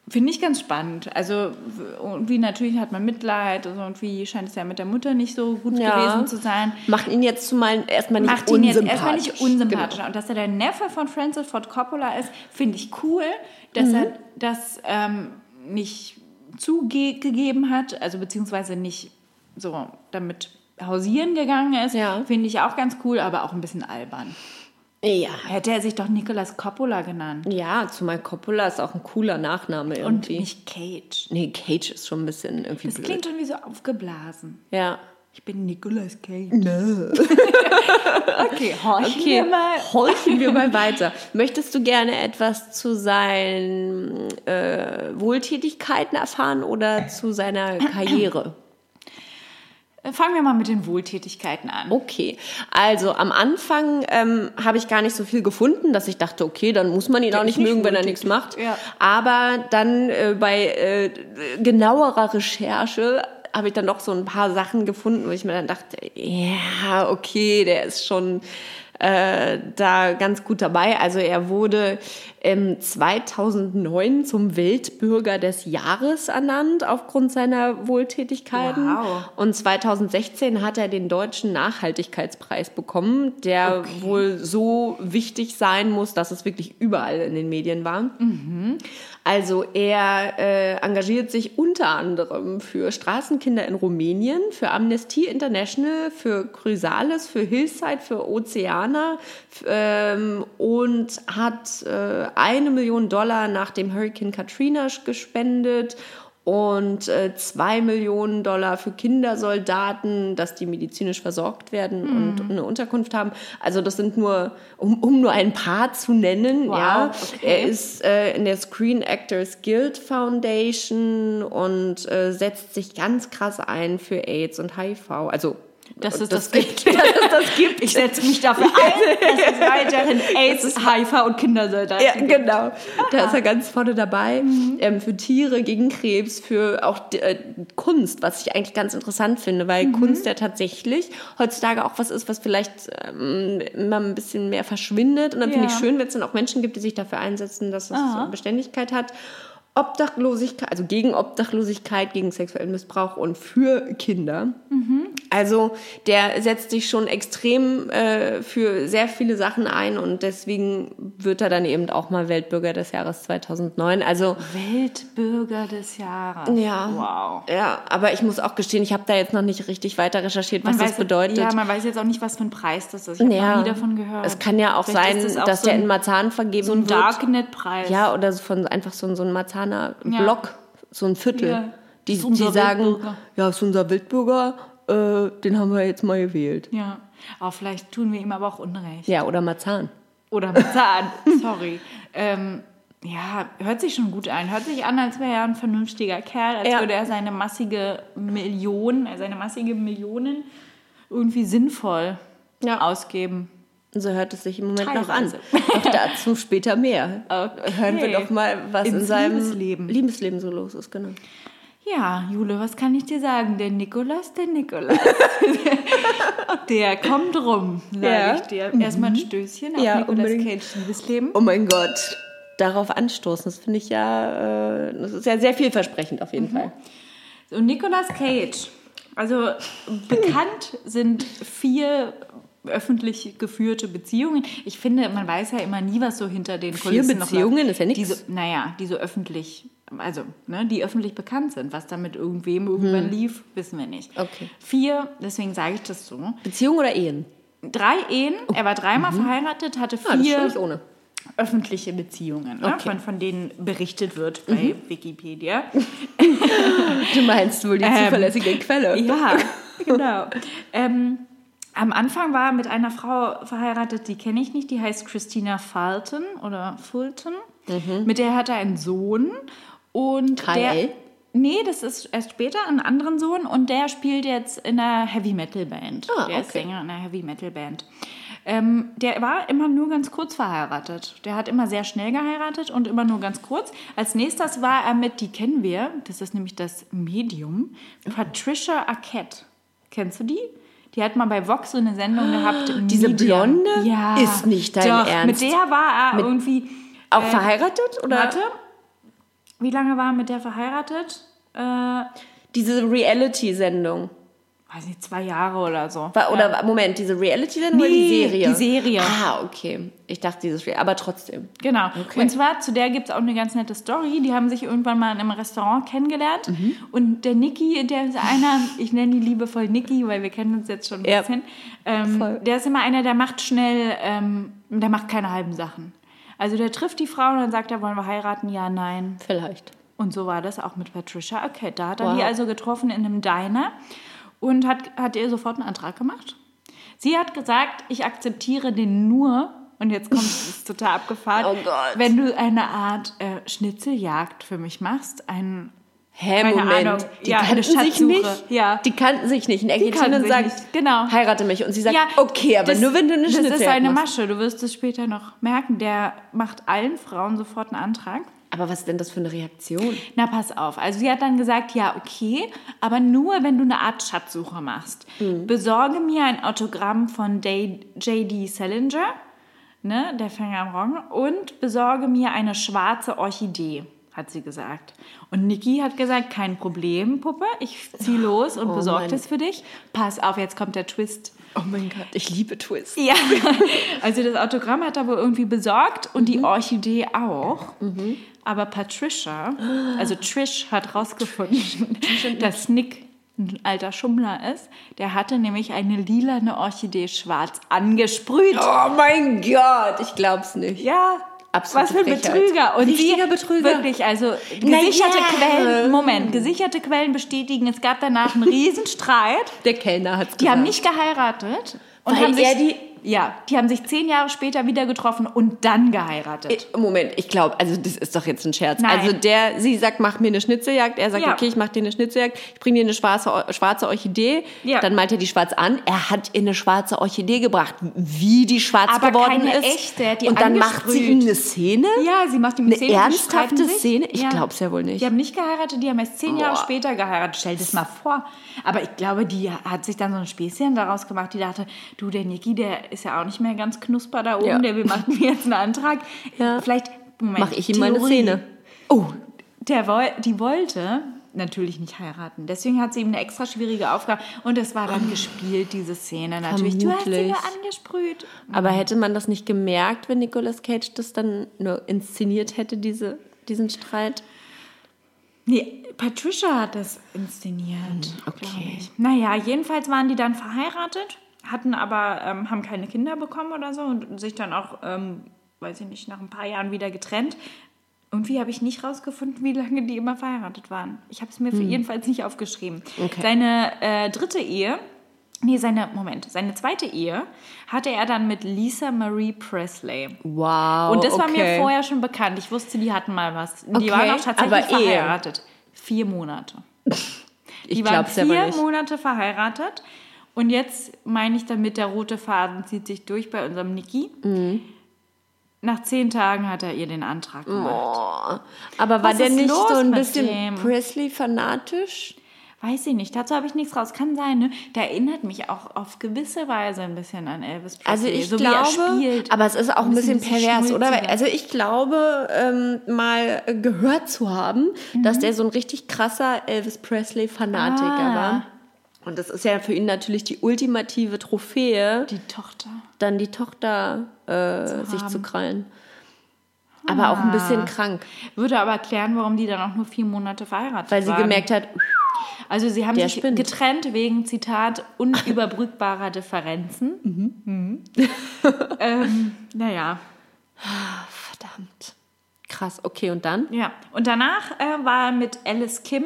Finde ich ganz spannend. Also irgendwie natürlich hat man Mitleid und irgendwie scheint es ja mit der Mutter nicht so gut Ja. gewesen zu sein. Macht ihn jetzt zumal erstmal nicht Macht ihn jetzt unsympathisch. erstmal nicht unsympathisch. Genau. Und dass er der Neffe von Francis Ford Coppola ist, finde ich cool, dass Mhm. er das ähm, nicht zugegeben hat, also beziehungsweise nicht so damit hausieren gegangen ist. Ja. Finde ich auch ganz cool, aber auch ein bisschen albern. Ja. Hätte er sich doch Nicolas Coppola genannt. Ja, zumal Coppola ist auch ein cooler Nachname Und irgendwie. nicht Cage. nee, Cage ist schon ein bisschen irgendwie Das blöd. klingt schon wie so aufgeblasen. ja. Ich bin Nicolas Cage. okay, horchen Okay, wir mal. horchen wir mal weiter. Möchtest du gerne etwas zu seinen äh, Wohltätigkeiten erfahren oder zu seiner Karriere? Fangen wir mal mit den Wohltätigkeiten an. Okay, also am Anfang ähm, habe ich gar nicht so viel gefunden, dass ich dachte, okay, dann muss man ihn auch nicht nicht mögen, wenn er wohltätig. nichts macht. Ja. Aber dann äh, bei äh, genauerer Recherche habe ich dann doch so ein paar Sachen gefunden, wo ich mir dann dachte, ja, okay, der ist schon äh, da ganz gut dabei. Also er wurde ähm, 2009 zum Weltbürger des Jahres ernannt aufgrund seiner Wohltätigkeiten. Wow. Und 2016 hat er den deutschen Nachhaltigkeitspreis bekommen, der wohl so wichtig sein muss, dass es wirklich überall in den Medien war. Also er äh, engagiert sich unter anderem für Straßenkinder in Rumänien, für Amnesty International, für Chrysalis, für Hillside, für Oceana ähm, und hat äh, eine Million Dollar nach dem Hurricane Katrina gespendet und äh, zwei Millionen Dollar für Kindersoldaten, dass die medizinisch versorgt werden und eine Unterkunft haben. Also das sind nur, um, um nur ein paar zu nennen. Wow, ja. okay. Er ist äh, in der Screen Actors Guild Foundation und äh, setzt sich ganz krass ein für AIDS und HIV. Also Dass es das das, gibt. gibt. Dass es das gibt. Ich setze mich dafür ein, dass es weiterhin AIDS, HIV und Kindersoldaten Ja, gibt. genau. Da ist er ganz vorne dabei. Ähm, für Tiere, gegen Krebs, für auch äh, Kunst, was ich eigentlich ganz interessant finde, weil Kunst ja tatsächlich heutzutage auch was ist, was vielleicht ähm, immer ein bisschen mehr verschwindet. Und dann finde Ja. ich schön, wenn es dann auch Menschen gibt, die sich dafür einsetzen, dass es Aha. Beständigkeit hat. Obdachlosigkeit, also gegen Obdachlosigkeit, gegen sexuellen Missbrauch und für Kinder. Also der setzt sich schon extrem äh, für sehr viele Sachen ein und deswegen wird er dann eben auch mal Weltbürger des Jahres 2009. Also Weltbürger des Jahres. ja, Wow. ja, aber ich muss auch gestehen, ich habe da jetzt noch nicht richtig weiter recherchiert, was Man das weiß, bedeutet. Ja, man weiß jetzt auch nicht, was für ein Preis das ist. Ich habe Ja. nie davon gehört. Es kann ja auch Vielleicht sein, es auch dass so der ein- in Marzahn vergeben so ein wird. Darknet-Preis. Ja, oder so von einfach so, ein- ein Marzahner Ja. Block, so ein Viertel. Ja. Die, die sagen, Wildbürger. ja, ist unser Wildbürger, äh, den haben wir jetzt mal gewählt. Ja. Aber vielleicht tun wir ihm aber auch Unrecht. Ja, oder Marzahn. Oder Marzahn. Sorry. Ähm, ja, hört sich schon gut an. Hört sich an, als wäre er ein vernünftiger Kerl, als Ja. würde er seine massige Million, äh, seine massige Millionen irgendwie sinnvoll Ja. ausgeben. Und so hört es sich im Moment noch an. Teilweise. Doch dazu später mehr. Okay. Hören wir doch mal, was in Ins seinem Liebesleben. Liebesleben so los ist, genau. Ja, Jule, was kann ich dir sagen? Der Nikolas, der Nikolas. der kommt rum, sage Ja. ich dir. Erstmal ein Stößchen auf Ja, Nicolas unbedingt. Cage Liebesleben. Oh mein Gott. Darauf anstoßen, das finde ich ja, äh, das ist ja sehr vielversprechend auf jeden Fall. Und Nicolas Cage, also bekannt sind vier öffentlich geführte Beziehungen. Ich finde, man weiß ja immer nie, was so hinter den Vier Kulissen noch Beziehungen läuft. ist ja. Die so, naja, die so öffentlich, also ne, die öffentlich bekannt sind. Was da mit irgendwem irgendwann lief, wissen wir nicht. Hm. Okay. Vier, deswegen sage ich das so. Beziehung oder Ehen? Drei Ehen, er war dreimal verheiratet, hatte Ah, vier ohne. öffentliche Beziehungen, ne, Okay. Mhm. von, von denen berichtet wird bei Wikipedia. Du meinst wohl die Ähm, zuverlässige Quelle. Ja, genau. ähm, am Anfang war er mit einer Frau verheiratet, die kenne ich nicht, die heißt Christina Fulton oder Fulton. Mit der hat er einen Sohn. Und Kyle? der. Nee, das ist erst später einen anderen Sohn und der spielt jetzt in einer Heavy Metal Band. Ah, der ist okay. Sänger in einer Heavy Metal Band. Ähm, der war immer nur ganz kurz verheiratet. Der hat immer sehr schnell geheiratet und immer nur ganz kurz. Als nächstes war er mit, die kennen wir, das ist nämlich das Medium, Patricia Arquette. Kennst du die? Die hat mal bei Vox so eine Sendung gehabt. Diese Medium. Blonde? Ja. Ist nicht dein Doch, Ernst. Mit der war er irgendwie. Auch äh, verheiratet? Oder Warte. Wie lange war er mit der verheiratet? Äh, diese Reality-Sendung? Weiß nicht, zwei Jahre oder so. War- Oder Moment, diese Reality-Sendung oder die Nee, Serie? die Serie. Ah, okay. Ich dachte dieses Real, aber trotzdem. Genau. Okay. Und zwar, zu der gibt es auch eine ganz nette Story. Die haben sich irgendwann mal in einem Restaurant kennengelernt. Mhm. Und der Niki, der ist einer, ich nenne ihn liebevoll Niki, weil wir kennen uns jetzt schon ein Ja. bisschen. Ähm, der ist immer einer, der macht schnell, ähm, der macht keine halben Sachen. Also der trifft die Frau und dann sagt er, wollen wir heiraten? Ja, nein. Vielleicht. Und so war das auch mit Patricia Arquette. Da hat er Wow. die also getroffen in einem Diner und hat, hat ihr sofort einen Antrag gemacht. Sie hat gesagt, ich akzeptiere den nur, und jetzt kommt es total abgefahren, Oh Gott. wenn du eine Art äh, Schnitzeljagd für mich machst, ein Hä, Keine Moment. Ahnung. Die Ja, eine kannten sich nicht? Ja. Die kannten sich nicht. Und er Die geht hin und sagt, nicht. Genau. heirate mich. Und sie sagt, Ja, okay, aber das- nur wenn du eine Das ist Schnitzeljagd eine machst. Masche, du wirst es später noch merken. Der macht allen Frauen sofort einen Antrag. Aber was ist denn das für eine Reaktion? Na, pass auf. Also sie hat dann gesagt, ja, okay, aber nur, wenn du eine Art Schatzsuche machst. Besorge mir ein Autogramm von J.D. Salinger, ne, der Fänger am Roggen, und besorge mir eine schwarze Orchidee, hat sie gesagt. Und Niki hat gesagt, kein Problem, Puppe, ich zieh los und Oh besorge das für dich. Pass auf, jetzt kommt der Twist. Oh mein Gott, ich liebe Twist. Ja, also das Autogramm hat er wohl irgendwie besorgt und Mhm. die Orchidee auch. Aber Patricia, also Trish, hat rausgefunden, dass Nick ein alter Schummler ist. Der hatte nämlich eine lilane Orchidee schwarz angesprüht. Oh mein Gott, ich glaub's nicht. Ja, Absolute was für ein. Betrüger. Und Richtiger Betrüger. Wirklich, also gesicherte ja. Quellen, Moment, gesicherte Quellen bestätigen, es gab danach einen Riesenstreit. Der Kellner hat's Die haben nicht geheiratet. Und Weil haben sich, er die Ja, die haben sich zehn Jahre später wieder getroffen und dann geheiratet. Ich- Moment, ich glaube, also das ist doch jetzt ein Scherz. Nein. Also der, sie sagt, mach mir eine Schnitzeljagd. Er sagt, Ja. okay, ich mach dir eine Schnitzeljagd. Ich bring dir eine schwarze, schwarze Orchidee. Ja. Dann malt er die schwarz an. Er hat ihr eine schwarze Orchidee gebracht. Wie die schwarz Aber geworden keine ist. echte, er hat die Und dann macht sie ihm eine Szene? Ja, sie macht ihm Eine Szene, die ernsthafte. Szene? Ich Ja. glaub's ja wohl nicht. Die haben nicht geheiratet, die haben erst zehn Jahre Boah. später geheiratet. Stell dir das mal vor. Aber ich glaube, die hat sich dann so ein Späßchen daraus gemacht. Die dachte, du, der Niki, der ist ja auch nicht mehr ganz knusper da oben. Ja. Der will machen jetzt einen Antrag. Ja. Vielleicht, Moment. Mach ich ihm mal eine Theorie. Szene. Oh, Der die wollte natürlich nicht heiraten. Deswegen hat sie ihm eine extra schwierige Aufgabe. Und es war dann gespielt, diese Szene natürlich. Du hast sie Vermutlich. nur angesprüht. aber hätte man das nicht gemerkt, wenn Nicolas Cage das dann nur inszeniert hätte, diese, diesen Streit? Nee, Patricia hat das inszeniert. okay. glaub Ich. Naja, jedenfalls waren die dann verheiratet, hatten aber, ähm, haben keine Kinder bekommen oder so und sich dann auch, ähm, weiß ich nicht, nach ein paar Jahren wieder getrennt. Irgendwie habe ich nicht rausgefunden, wie lange die immer verheiratet waren. Ich habe es mir für jedenfalls nicht aufgeschrieben. Okay. Seine äh, dritte Ehe, nee, seine, Moment, seine zweite Ehe hatte er dann mit Lisa Marie Presley. Wow. Und das war mir okay. vorher schon bekannt. Ich wusste, die hatten mal was. Die Okay, waren auch tatsächlich aber Ehe. verheiratet. Vier Monate. Ich Die waren glaub's aber vier. Monate verheiratet. Und jetzt meine ich damit, der rote Faden zieht sich durch bei unserem Niki. Mhm. Nach zehn Tagen hat er ihr den Antrag gemacht. Oh. Aber war Was der nicht so ein bisschen? Presley-fanatisch? Weiß ich nicht, dazu habe ich nichts raus. Kann sein, ne? Der erinnert mich auch auf gewisse Weise ein bisschen an Elvis Presley. Also ich so glaube, wie er spielt. aber es ist auch ein bisschen, pervers, oder? Also ich glaube, ähm, mal gehört zu haben, dass der so ein richtig krasser Elvis Presley-Fanatiker Ah. war. Und das ist ja für ihn natürlich die ultimative Trophäe, die Tochter. dann die Tochter äh, sich haben. zu krallen. Aber auch ein Ah. bisschen krank, Würde aber erklären, warum die dann auch nur vier Monate verheiratet weil sie waren. gemerkt hat, Also sie haben sich spinnt. getrennt wegen, Zitat, unüberbrückbarer Differenzen. Mhm. ähm, naja, verdammt, krass, okay, und dann? ja. Und danach äh, war er mit Alice Kim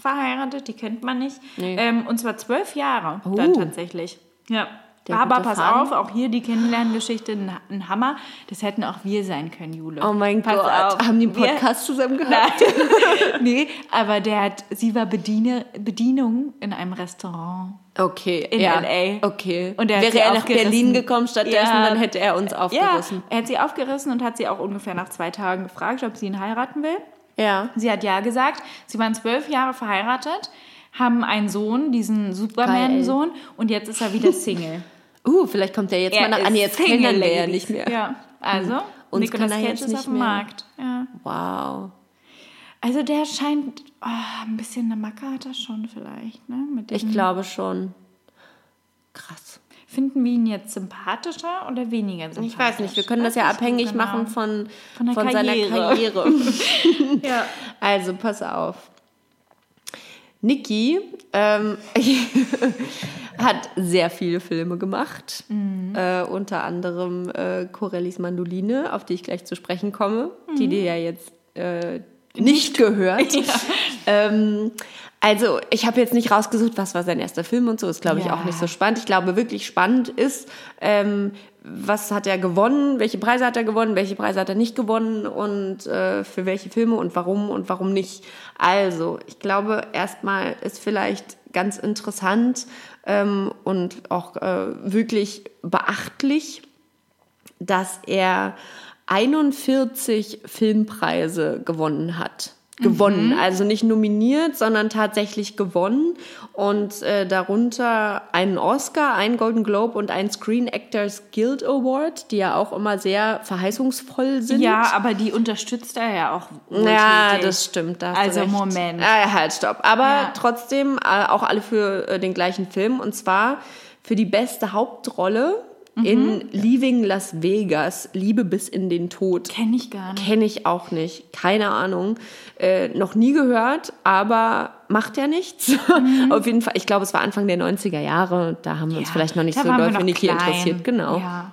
verheiratet, die kennt man nicht. Nee. Ähm, und zwar zwölf Jahre Oh. dann tatsächlich. Ja. Der Aber pass Faden. auf, auch hier die Kennenlerngeschichte, ein, Hammer. Das hätten auch wir sein können, Jule. Oh mein Pass Gott, auf. haben die einen Wir- Podcast zusammen gehabt? Nee, aber der hat, sie war Bediene, Bedienung in einem Restaurant. Okay, In ja. LA. Okay. Und er Wäre er nach. Berlin gekommen stattdessen, Ja. dann hätte er uns aufgerissen. Ja, er hat sie aufgerissen und hat sie auch ungefähr nach zwei Tagen gefragt, ob sie ihn heiraten will. Ja. Sie hat ja gesagt. Sie waren zwölf Jahre verheiratet, haben einen Sohn, diesen Superman-Sohn, und jetzt ist er wieder Single. Uh, vielleicht kommt er jetzt mal nach. Ah, nee, jetzt kennen wir ja nicht mehr. Ja, also, Uns Nicolas kann er Cage jetzt ist nicht auf dem mehr. Markt. Ja. Wow. Also der scheint, oh, ein bisschen eine Macke hat er schon vielleicht, ne? Ich glaube schon. Krass. Finden wir ihn jetzt sympathischer oder weniger sympathisch? Ich weiß nicht, wir können das ja Weiß nicht abhängig genau. machen von, Von der seiner Karriere. Karriere. Ja. also, pass auf. Niki ähm, hat sehr viele Filme gemacht. Äh, unter anderem äh, Corellis Mandoline, auf die ich gleich zu sprechen komme, die dir ja jetzt äh, nicht gehört. Ähm, also, ich habe jetzt nicht rausgesucht, was war sein erster Film und so, ist glaube ich Ja. auch nicht so spannend. Ich glaube, wirklich spannend ist, ähm, was hat er gewonnen, welche Preise hat er gewonnen, welche Preise hat er nicht gewonnen und äh, für welche Filme und warum und warum nicht. Also, ich glaube, erstmal ist vielleicht ganz interessant ähm, und auch äh, wirklich beachtlich, dass er 41 Filmpreise gewonnen hat. Gewonnen, also nicht nominiert, sondern tatsächlich gewonnen. Und äh, darunter einen Oscar, einen Golden Globe und einen Screen Actors Guild Award, die ja auch immer sehr verheißungsvoll sind. Ja, aber die unterstützt er ja auch. Ja, das stimmt. Da Also recht. Moment. Ah, halt, stopp. Aber Ja. trotzdem äh, auch alle für äh, den gleichen Film. Und zwar für die beste Hauptrolle Mhm. in Leaving Las Vegas, Liebe bis in den Tod. Kenne ich gar nicht. Kenne ich auch nicht. Keine Ahnung. Äh, noch nie gehört, aber macht ja nichts. Auf jeden Fall, ich glaube, es war Anfang der 90er Jahre. Da haben wir uns Mhm. Ja, vielleicht noch nicht so doll für Niki interessiert. Genau. Ja.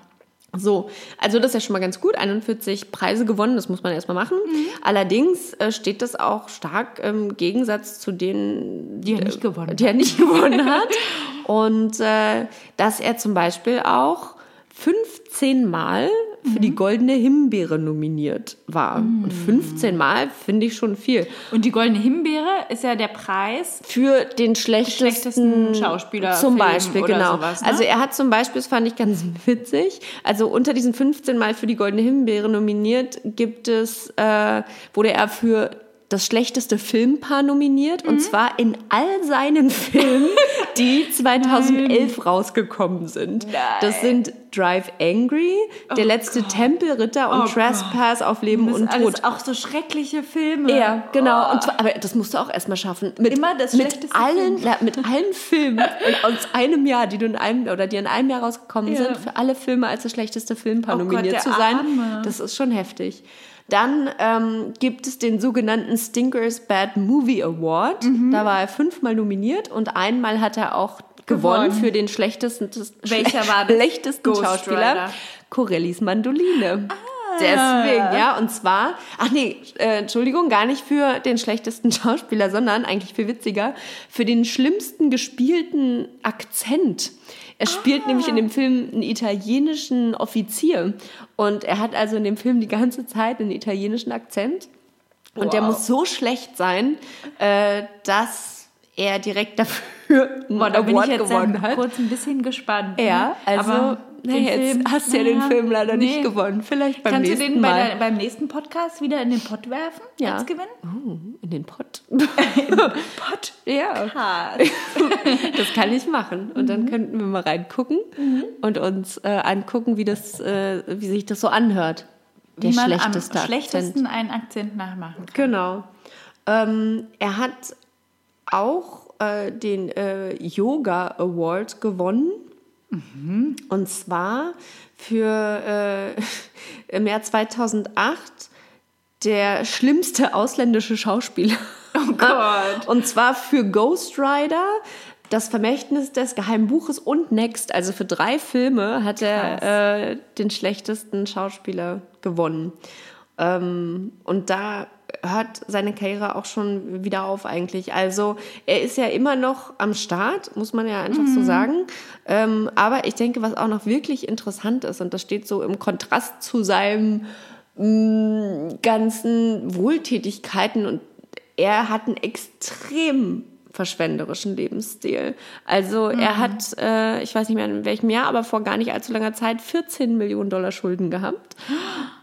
So, also das ist ja schon mal ganz gut. 41 Preise gewonnen, das muss man erstmal machen. Mhm. Allerdings äh, steht das auch stark im Gegensatz zu denen, Die er nicht gewonnen die er nicht gewonnen hat. Und äh, dass er zum Beispiel auch 15 Mal für die Goldene Himbeere nominiert war. Und 15 Mal finde ich schon viel. Und die Goldene Himbeere ist ja der Preis. Für den schlechtesten, schlechtesten Schauspieler, Zum Beispiel, genau. sowas, ne? Also er hat zum Beispiel, das fand ich ganz witzig, also unter diesen 15 Mal für die Goldene Himbeere nominiert, gibt es, äh, wurde er für das schlechteste Filmpaar nominiert Mhm. und zwar in all seinen Filmen, die 2011 rausgekommen sind. Das sind Drive Angry, Der letzte Tempelritter und Oh Trespass auf Leben und sind alles Tod. auch so schreckliche Filme. Ja, genau. Oh. Und zwar, aber das musst du auch erstmal schaffen. Mit, Immer das mit schlechteste allen, ja, mit allen Filmen aus einem Jahr, die du in einem oder die in einem Jahr rausgekommen Ja. sind, für alle Filme als das schlechteste Filmpaar Oh Gott, nominiert der zu sein. Arme. Das ist schon heftig. Dann ähm, gibt es den sogenannten Stinkers Bad Movie Award. Da war er fünfmal nominiert und einmal hat er auch gewonnen, Gewonnen. für den schlechtesten, Welcher war schlechtesten Schauspieler. Rider. Corellis Mandoline. Deswegen, ja. Und zwar, ach nee, äh, Entschuldigung, gar nicht für den schlechtesten Schauspieler, sondern eigentlich viel witziger, für den schlimmsten gespielten Akzent. Er spielt nämlich in dem Film einen italienischen Offizier. Und er hat also in dem Film die ganze Zeit einen italienischen Akzent. Und der Wow. muss so schlecht sein, äh, dass er direkt dafür Boah, da bin ich jetzt gewonnen hat. kurz ein bisschen gespannt. Ja, ne? also, Aber naja, den jetzt Film- hast du ja den naja, Film leider nicht nee. gewonnen. Vielleicht beim Kannst du nächsten den bei Mal. der, beim nächsten Podcast wieder in den Pott werfen Ja. als Gewinn? Oh, in den Pott. Pott. ja, das kann ich machen. Und Mhm. dann könnten wir mal reingucken und uns äh, angucken, wie, das, äh, wie sich das so anhört. Der Wie man schlechteste am Akzent. schlechtesten einen Akzent nachmachen kann. Genau. Ähm, er hat auch äh, den äh, Yoga Award gewonnen. Und zwar für äh, im Jahr 2008 der schlimmste ausländische Schauspieler. Oh Gott. Und zwar für Ghost Rider, das Vermächtnis des geheimen Buches und Next. Also für drei Filme hat er äh, den schlechtesten Schauspieler gewonnen. Ähm, und da hört seine Karriere auch schon wieder auf eigentlich. Also er ist ja immer noch am Start, muss man ja einfach so sagen. Ähm, aber ich denke, was auch noch wirklich interessant ist, und das steht so im Kontrast zu seinem mh, ganzen Wohltätigkeiten und er hat einen extrem verschwenderischen Lebensstil. Also er hat, äh, ich weiß nicht mehr in welchem Jahr, aber vor gar nicht allzu langer Zeit 14 Millionen Dollar Schulden gehabt,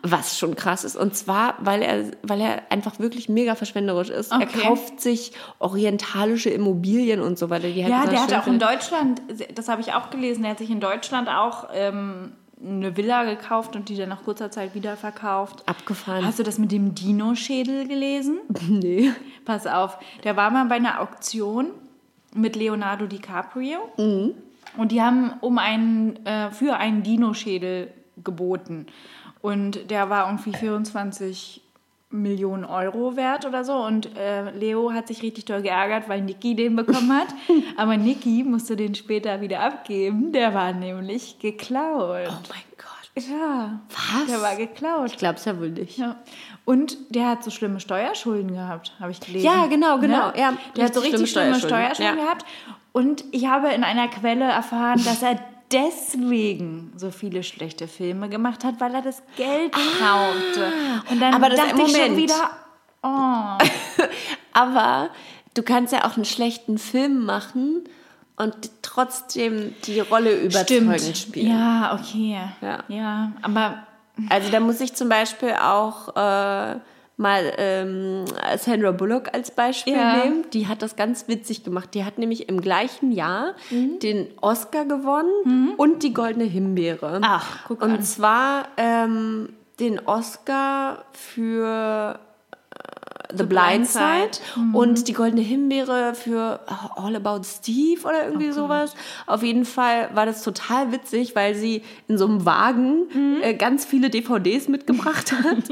was schon krass ist. Und zwar, weil er, weil er einfach wirklich mega verschwenderisch ist. Er Okay. kauft sich orientalische Immobilien und so weiter. Ja, der hat auch in. Deutschland, das habe ich auch gelesen, der hat sich in Deutschland auch ähm, eine Villa gekauft und die dann nach kurzer Zeit wieder verkauft. Abgefahren. Hast du das mit dem Dino-Schädel gelesen? Nee. Pass auf, der war mal bei einer Auktion mit Leonardo DiCaprio und die haben um einen, äh, für einen Dino-Schädel geboten. Und der war irgendwie 24 Millionen Euro wert oder so. Und äh, Leo hat sich richtig doll geärgert, weil Niki den bekommen hat. Aber Niki musste den später wieder abgeben. Der war nämlich geklaut. Oh mein Gott. Ja. Was? Der war geklaut. Ich glaub's ja wohl nicht. Ja. Und der hat so schlimme Steuerschulden gehabt, habe ich gelesen. Ja, genau, genau. Ne? Ja, der hat so richtig schlimme Steuerschulden. Steuerschulden Ja. gehabt. Und ich habe in einer Quelle erfahren, dass er deswegen so viele schlechte Filme gemacht hat, weil er das Geld brauchte. Und dann Ah. Aber das- dachte ich schon Moment. wieder, oh, Aber du kannst ja auch einen schlechten Film machen und trotzdem die Rolle überzeugend stimmt. spielen. Ja, okay. Ja. ja, aber Also da muss ich zum Beispiel auch äh, mal ähm, Sandra Bullock als Beispiel Ja. nehmen. Die hat das ganz witzig gemacht. Die hat nämlich im gleichen Jahr Mhm. den Oscar gewonnen und die Goldene Himbeere. Ach, guck Und an. zwar ähm, den Oscar für The, Blind, Blind Side, Side. und die Goldene Himbeere für All About Steve oder irgendwie sowas. Auf jeden Fall war das total witzig, weil sie in so einem Wagen äh, ganz viele DVDs mitgebracht hat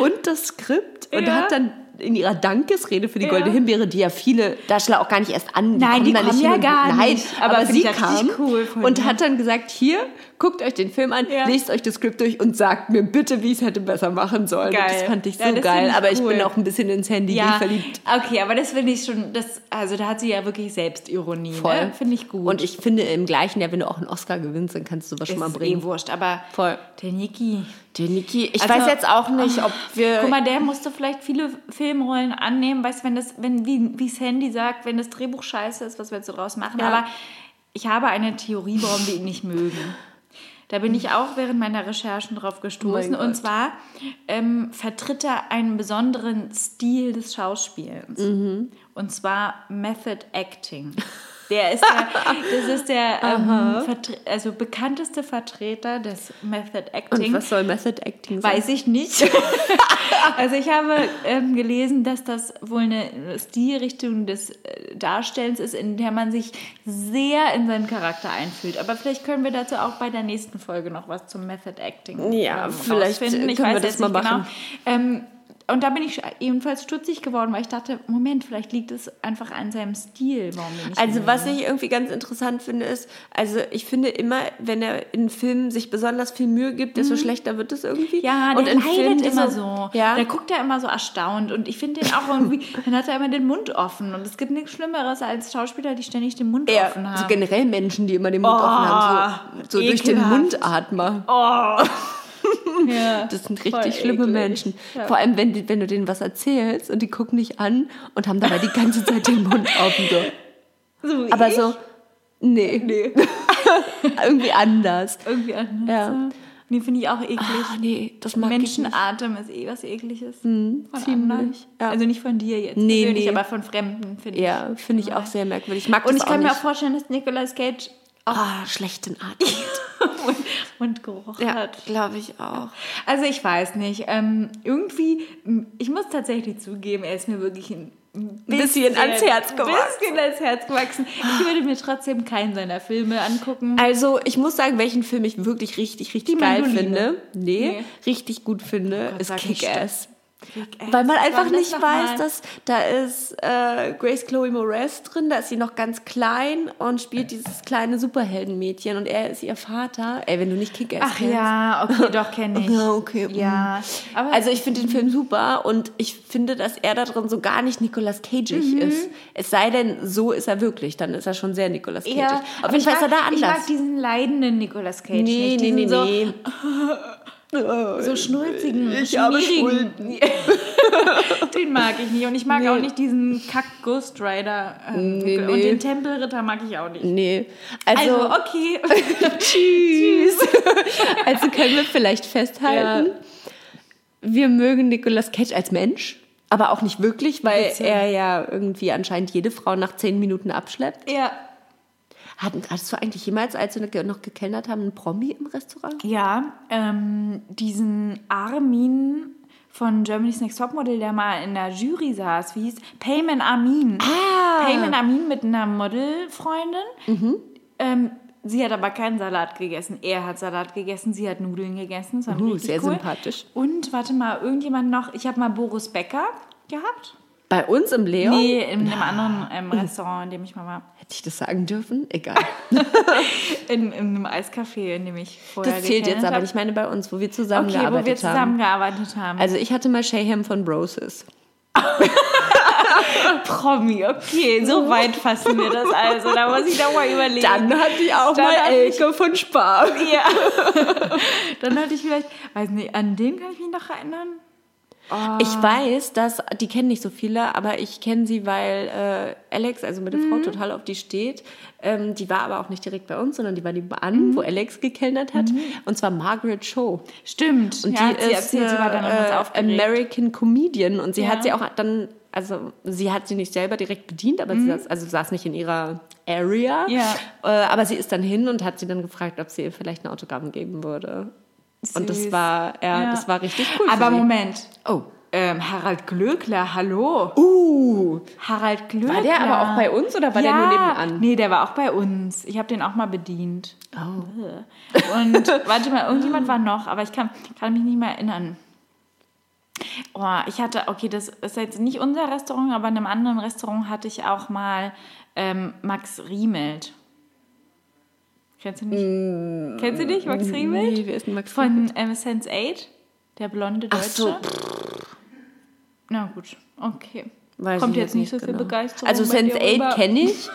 und das Skript und Ja. hat dann in ihrer Dankesrede für die Ja. Goldene Himbeere, die ja viele Darsteller auch gar nicht erst an, Nein, die kommen nicht ja hin und- gar Nein, nicht. aber, Aber sie kam cool und hat dann gesagt, hier, guckt euch den Film an, Ja. lest euch das Skript durch und sagt mir bitte, wie ich es hätte besser machen sollen. Geil. Das fand ich so Ja, geil. ich aber ich cool. bin auch ein bisschen ins Handy Ja, verliebt. okay, aber das finde ich schon, das, also da hat sie ja wirklich Selbstironie, Voll. ne? finde ich gut. Und ich finde im gleichen Jahr, wenn du auch einen Oscar gewinnst, dann kannst du was schon mal ist bringen. eh wurscht, aber Voll. der Niki, Der Niki, ich Also, weiß jetzt auch nicht, ob wir. guck mal, der musste vielleicht viele Filmrollen annehmen, weißt du, wenn das, wenn, wie, wie Sandy sagt, wenn das Drehbuch scheiße ist, was willst du draus machen? Ja. Aber ich habe eine Theorie, warum wir ihn nicht mögen. Da bin ich auch während meiner Recherchen drauf gestoßen. Gott. Und zwar ähm, vertritt er einen besonderen Stil des Schauspielens. Mhm. Und zwar Method Acting. Der ist der, das ist der ähm, also bekannteste Vertreter des Method Acting. und was soll Method Acting sein? Weiß ich nicht. also ich habe ähm, gelesen, dass das wohl eine Stilrichtung des äh, Darstellens ist, in der man sich sehr in seinen Charakter einfühlt. Aber vielleicht können wir dazu auch bei der nächsten Folge noch was zum Method Acting Ja, ähm, vielleicht können wir das mal nicht machen. Genau. Und da bin ich jedenfalls stutzig geworden, weil ich dachte, Moment, vielleicht liegt es einfach an seinem Stil, Also was ich irgendwie ganz interessant finde, ist, also ich finde immer, wenn er in Filmen sich besonders viel Mühe gibt, desto schlechter wird es irgendwie. Mhm. Ja, der und in leidet immer so. Ja. Der guckt ja immer so erstaunt. Und ich finde den auch irgendwie, dann hat er immer den Mund offen. Und es gibt nichts Schlimmeres als Schauspieler, die ständig den Mund ja, offen also haben. generell Menschen, die immer den Mund Oh, offen haben, so, so durch den. Mundatmer. ja. Das sind richtig schlimme eklig. Menschen. Ja. Vor allem, wenn, wenn du denen was erzählst und die gucken dich an und haben dabei die ganze Zeit den Mund offen. So. So Aber ich. so, nee. nee. irgendwie anders. Irgendwie anders. Ja. Nee, finde ich auch eklig. Ach, nee, das mag. Menschenatem ist eh was ekliges. von ziemlich, ja. Also nicht von dir jetzt Nee, persönlich, nee. aber von Fremden, finde ich. Ja, finde ich auch sehr merkwürdig. Ich mag Und ich kann mir auch vorstellen, dass Nicolas Cage Oh, schlechten Atem. Mund- Mundgeruch ja, hat. glaube ich auch. Also ich weiß nicht. Ähm, irgendwie, ich muss tatsächlich zugeben, er ist mir wirklich ein Bisschen ans Herz gewachsen. bisschen ans Herz gewachsen. Ich würde mir trotzdem keinen seiner Filme angucken. Also, ich muss sagen, welchen Film ich wirklich richtig, richtig Die geil Mandoline. finde. Nee, Nee. richtig gut finde, Gott, ist Kick-Ass. Weil man einfach nicht weiß, dass da ist äh, Grace Chloe Moretz drin, da ist sie noch ganz klein und spielt dieses kleine Superheldenmädchen und er ist ihr Vater. Ey, wenn du nicht Kick-Ass Ach kennst. ja, okay, doch kenne ich. Ja, okay. Ja, aber Also ich finde den Film super und ich finde, dass er da drin so gar nicht Nicolas Cageig Mhm. ist. Es sei denn, so ist er wirklich, dann ist er schon sehr Nicolas Cageig. ja, Auf jeden Fall ist er da mag- Ich mag anders. diesen leidenden Nicolas Cage Nee, nicht. nee, nee, diesen so, nee. so schnulzigen, Ich habe schmierigen. den mag ich nicht. Und ich mag Nee. auch nicht diesen Kack Ghost Rider. Ähm, Nee, Und nee. den Tempelritter mag ich auch nicht. Nee. Also, Also, okay. tschüss. also können wir vielleicht festhalten, wir mögen Nicolas Cage als Mensch, aber auch nicht wirklich, weil er ja irgendwie anscheinend jede Frau nach zehn Minuten abschleppt. ja. Hattest du eigentlich jemals, als wir noch gekellnert haben, einen Promi im Restaurant? Ja, ähm, diesen Armin von Germany's Next Topmodel, der mal in der Jury saß, wie hieß Payman Armin. Ah. Payman Armin mit einer Modelfreundin. Ähm, sie hat aber keinen Salat gegessen. Er hat Salat gegessen, sie hat Nudeln gegessen. Das war Uh, sehr cool. sympathisch. Und warte mal, irgendjemand noch, ich habe mal Boris Becker gehabt. Bei uns im Leon? Nee, in einem anderen ähm, Restaurant, in dem ich mal war. Hätte ich das sagen dürfen? Egal. In, in einem Eiscafé, in dem ich vorher Das zählt jetzt aber hab. nicht meine bei uns, wo wir Okay, zusammengearbeitet wo wir haben. zusammengearbeitet haben. Also ich hatte mal Shayham von Broses. Promi, okay, so weit fassen wir das also. Da muss ich doch mal überlegen. Dann hatte ich auch Dann mal ich- Elke von Spar. ja. Dann hatte ich vielleicht, weiß nicht, an den kann ich mich noch erinnern. Ich weiß, dass, die kennen nicht so viele, aber ich kenne sie, weil äh, Alex, also meine Frau, total auf die steht. Ähm, die war aber auch nicht direkt bei uns, sondern die war nebenan, wo Alex gekellnert hat. Und zwar Margaret Cho. Stimmt. Und ja, die ist erzählt, sie war dann eine, ganz äh. American Comedian. Und sie Ja. hat sie auch dann, also sie hat sie nicht selber direkt bedient, aber sie saß, also saß nicht in ihrer Area. Mhm. Ja. Äh, aber sie ist dann hin und hat sie dann gefragt, ob sie ihr vielleicht ein Autogramm geben würde. Und das Süß. war, ja, Ja. das war richtig cool. Aber. Moment. Oh. Ähm, Harald Glöckler, hallo. Uh. Harald Glöckler. War der aber auch bei uns oder war der nur nebenan? Nee, der war auch bei uns. Ich habe den auch mal bedient. Oh. Und warte mal, irgendjemand war noch, aber ich kann, kann mich nicht mehr erinnern. Oh, ich hatte, okay, das ist jetzt nicht unser Restaurant, aber in einem anderen Restaurant hatte ich auch mal ähm, Max Riemelt. Kennst du nicht? Kennst du nicht, Max Riemelt? Mm, Nee, wer ist denn Max? Von ähm, Sense8, der blonde Deutsche. Ach so, Na gut, okay. Weiß Kommt jetzt nicht so viel genau. Begeisterung Also Sense8 rüber? kenne ich,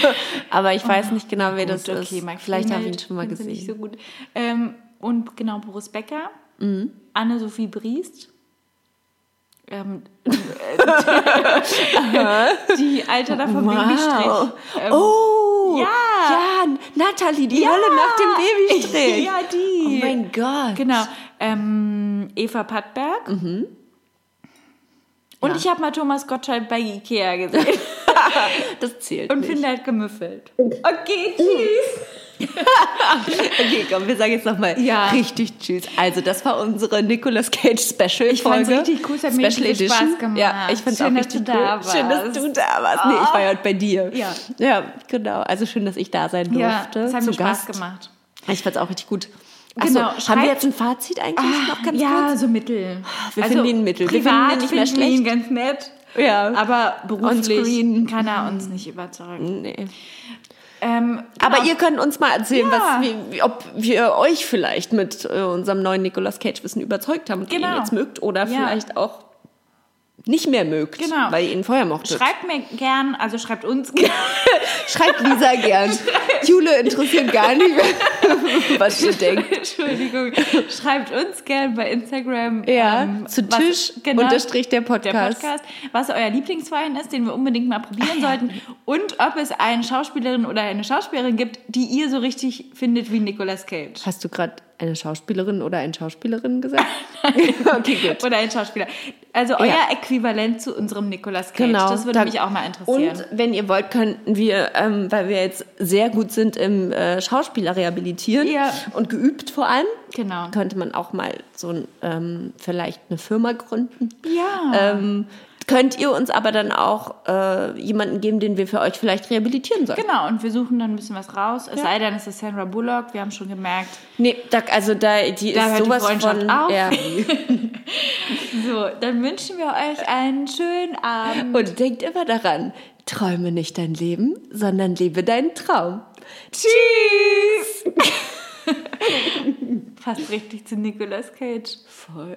aber ich weiß nicht genau, wer das Gut, ist. okay, Max Vielleicht habe ich ihn schon mal du Nicht gesehen. so gut. Ähm, und genau, Boris Becker, Mhm. Anne-Sophie Briest, ähm, die Alter da vom Babystrich. Ähm, oh! Ja. Ja, Natalie, die Hölle nach dem Babystrich. Ja, die. Oh mein Gott. Genau. Ähm, Eva Pattberg. Und Ja. ich habe mal Thomas Gottschalk bei Ikea gesehen Das zählt und nicht. finde halt gemüffelt. Okay, tschüss. Okay, komm, wir sagen jetzt nochmal Ja. richtig Tschüss. Also, das war unsere Nicolas Cage Special Ich Folge. richtig cool, es hat mir richtig Edition. Spaß gemacht. Ja, ich Schön, auch dass richtig du cool. da Schön, dass warst. du da warst. Nee, ich war ja heute bei dir. Ja. Ja, genau. Also schön, dass ich da sein durfte. Ja, das hat mir Spaß Gast. gemacht. Ich fand's auch richtig gut. Achso, Genau, haben schreibt- wir jetzt ein Fazit eigentlich noch ganz ja, kurz? so mittel. Wir finden ihn mittel. Wir Privat finden ihn nicht mehr wir ihn schlecht. ganz nett. Ja. Aber beruflich kann er uns nicht überzeugen. Nee. Ähm, Aber genau. ihr könnt uns mal erzählen, Ja. was, wie, ob wir euch vielleicht mit äh, unserem neuen Nicolas Cage-Wissen überzeugt haben und ihr Genau. ihn jetzt mögt oder Ja. vielleicht auch nicht mehr mögt, Genau. weil ihr ihn vorher mochtet. Schreibt mir gern, also schreibt uns gern. Schreibt Lisa gern. Jule interessiert gar nicht, was ihr denkt. Entschuldigung. Schreibt uns gern bei Instagram. Ja, ähm, zu was- Tisch unterstrich der Podcast. Der Podcast, was euer Lieblingswein ist, den wir unbedingt mal probieren sollten. Und ob es eine Schauspielerin oder eine Schauspielerin gibt, die ihr so richtig findet wie Nicolas Cage. Hast du gerade eine Schauspielerin oder ein Schauspielerin gesagt? okay, gut. Oder ein Schauspieler. Also euer Ja. Äquivalent zu unserem Nicolas Cage. Genau. Das würde da- mich auch mal interessieren. Und wenn ihr wollt, könnten wir, ähm, weil wir jetzt sehr gut sind im äh, Schauspieler rehabilitieren Ja. und geübt vor allem, Genau. könnte man auch mal so ein, ähm, vielleicht eine Firma gründen. Ja. Ähm, könnt ihr uns aber dann auch äh, jemanden geben, den wir für euch vielleicht rehabilitieren sollen? Genau, und wir suchen dann ein bisschen was raus. Es sei denn, es ist Sandra Bullock. Wir haben schon gemerkt. Nee, da, also da, die Da ist hört die sowas Freundschaft von... auf. Ja. So, dann wünschen wir euch einen schönen Abend. Und denkt immer daran, träume nicht dein Leben, sondern lebe deinen Traum. Tschüss! Passt richtig zu Nicolas Cage. Voll.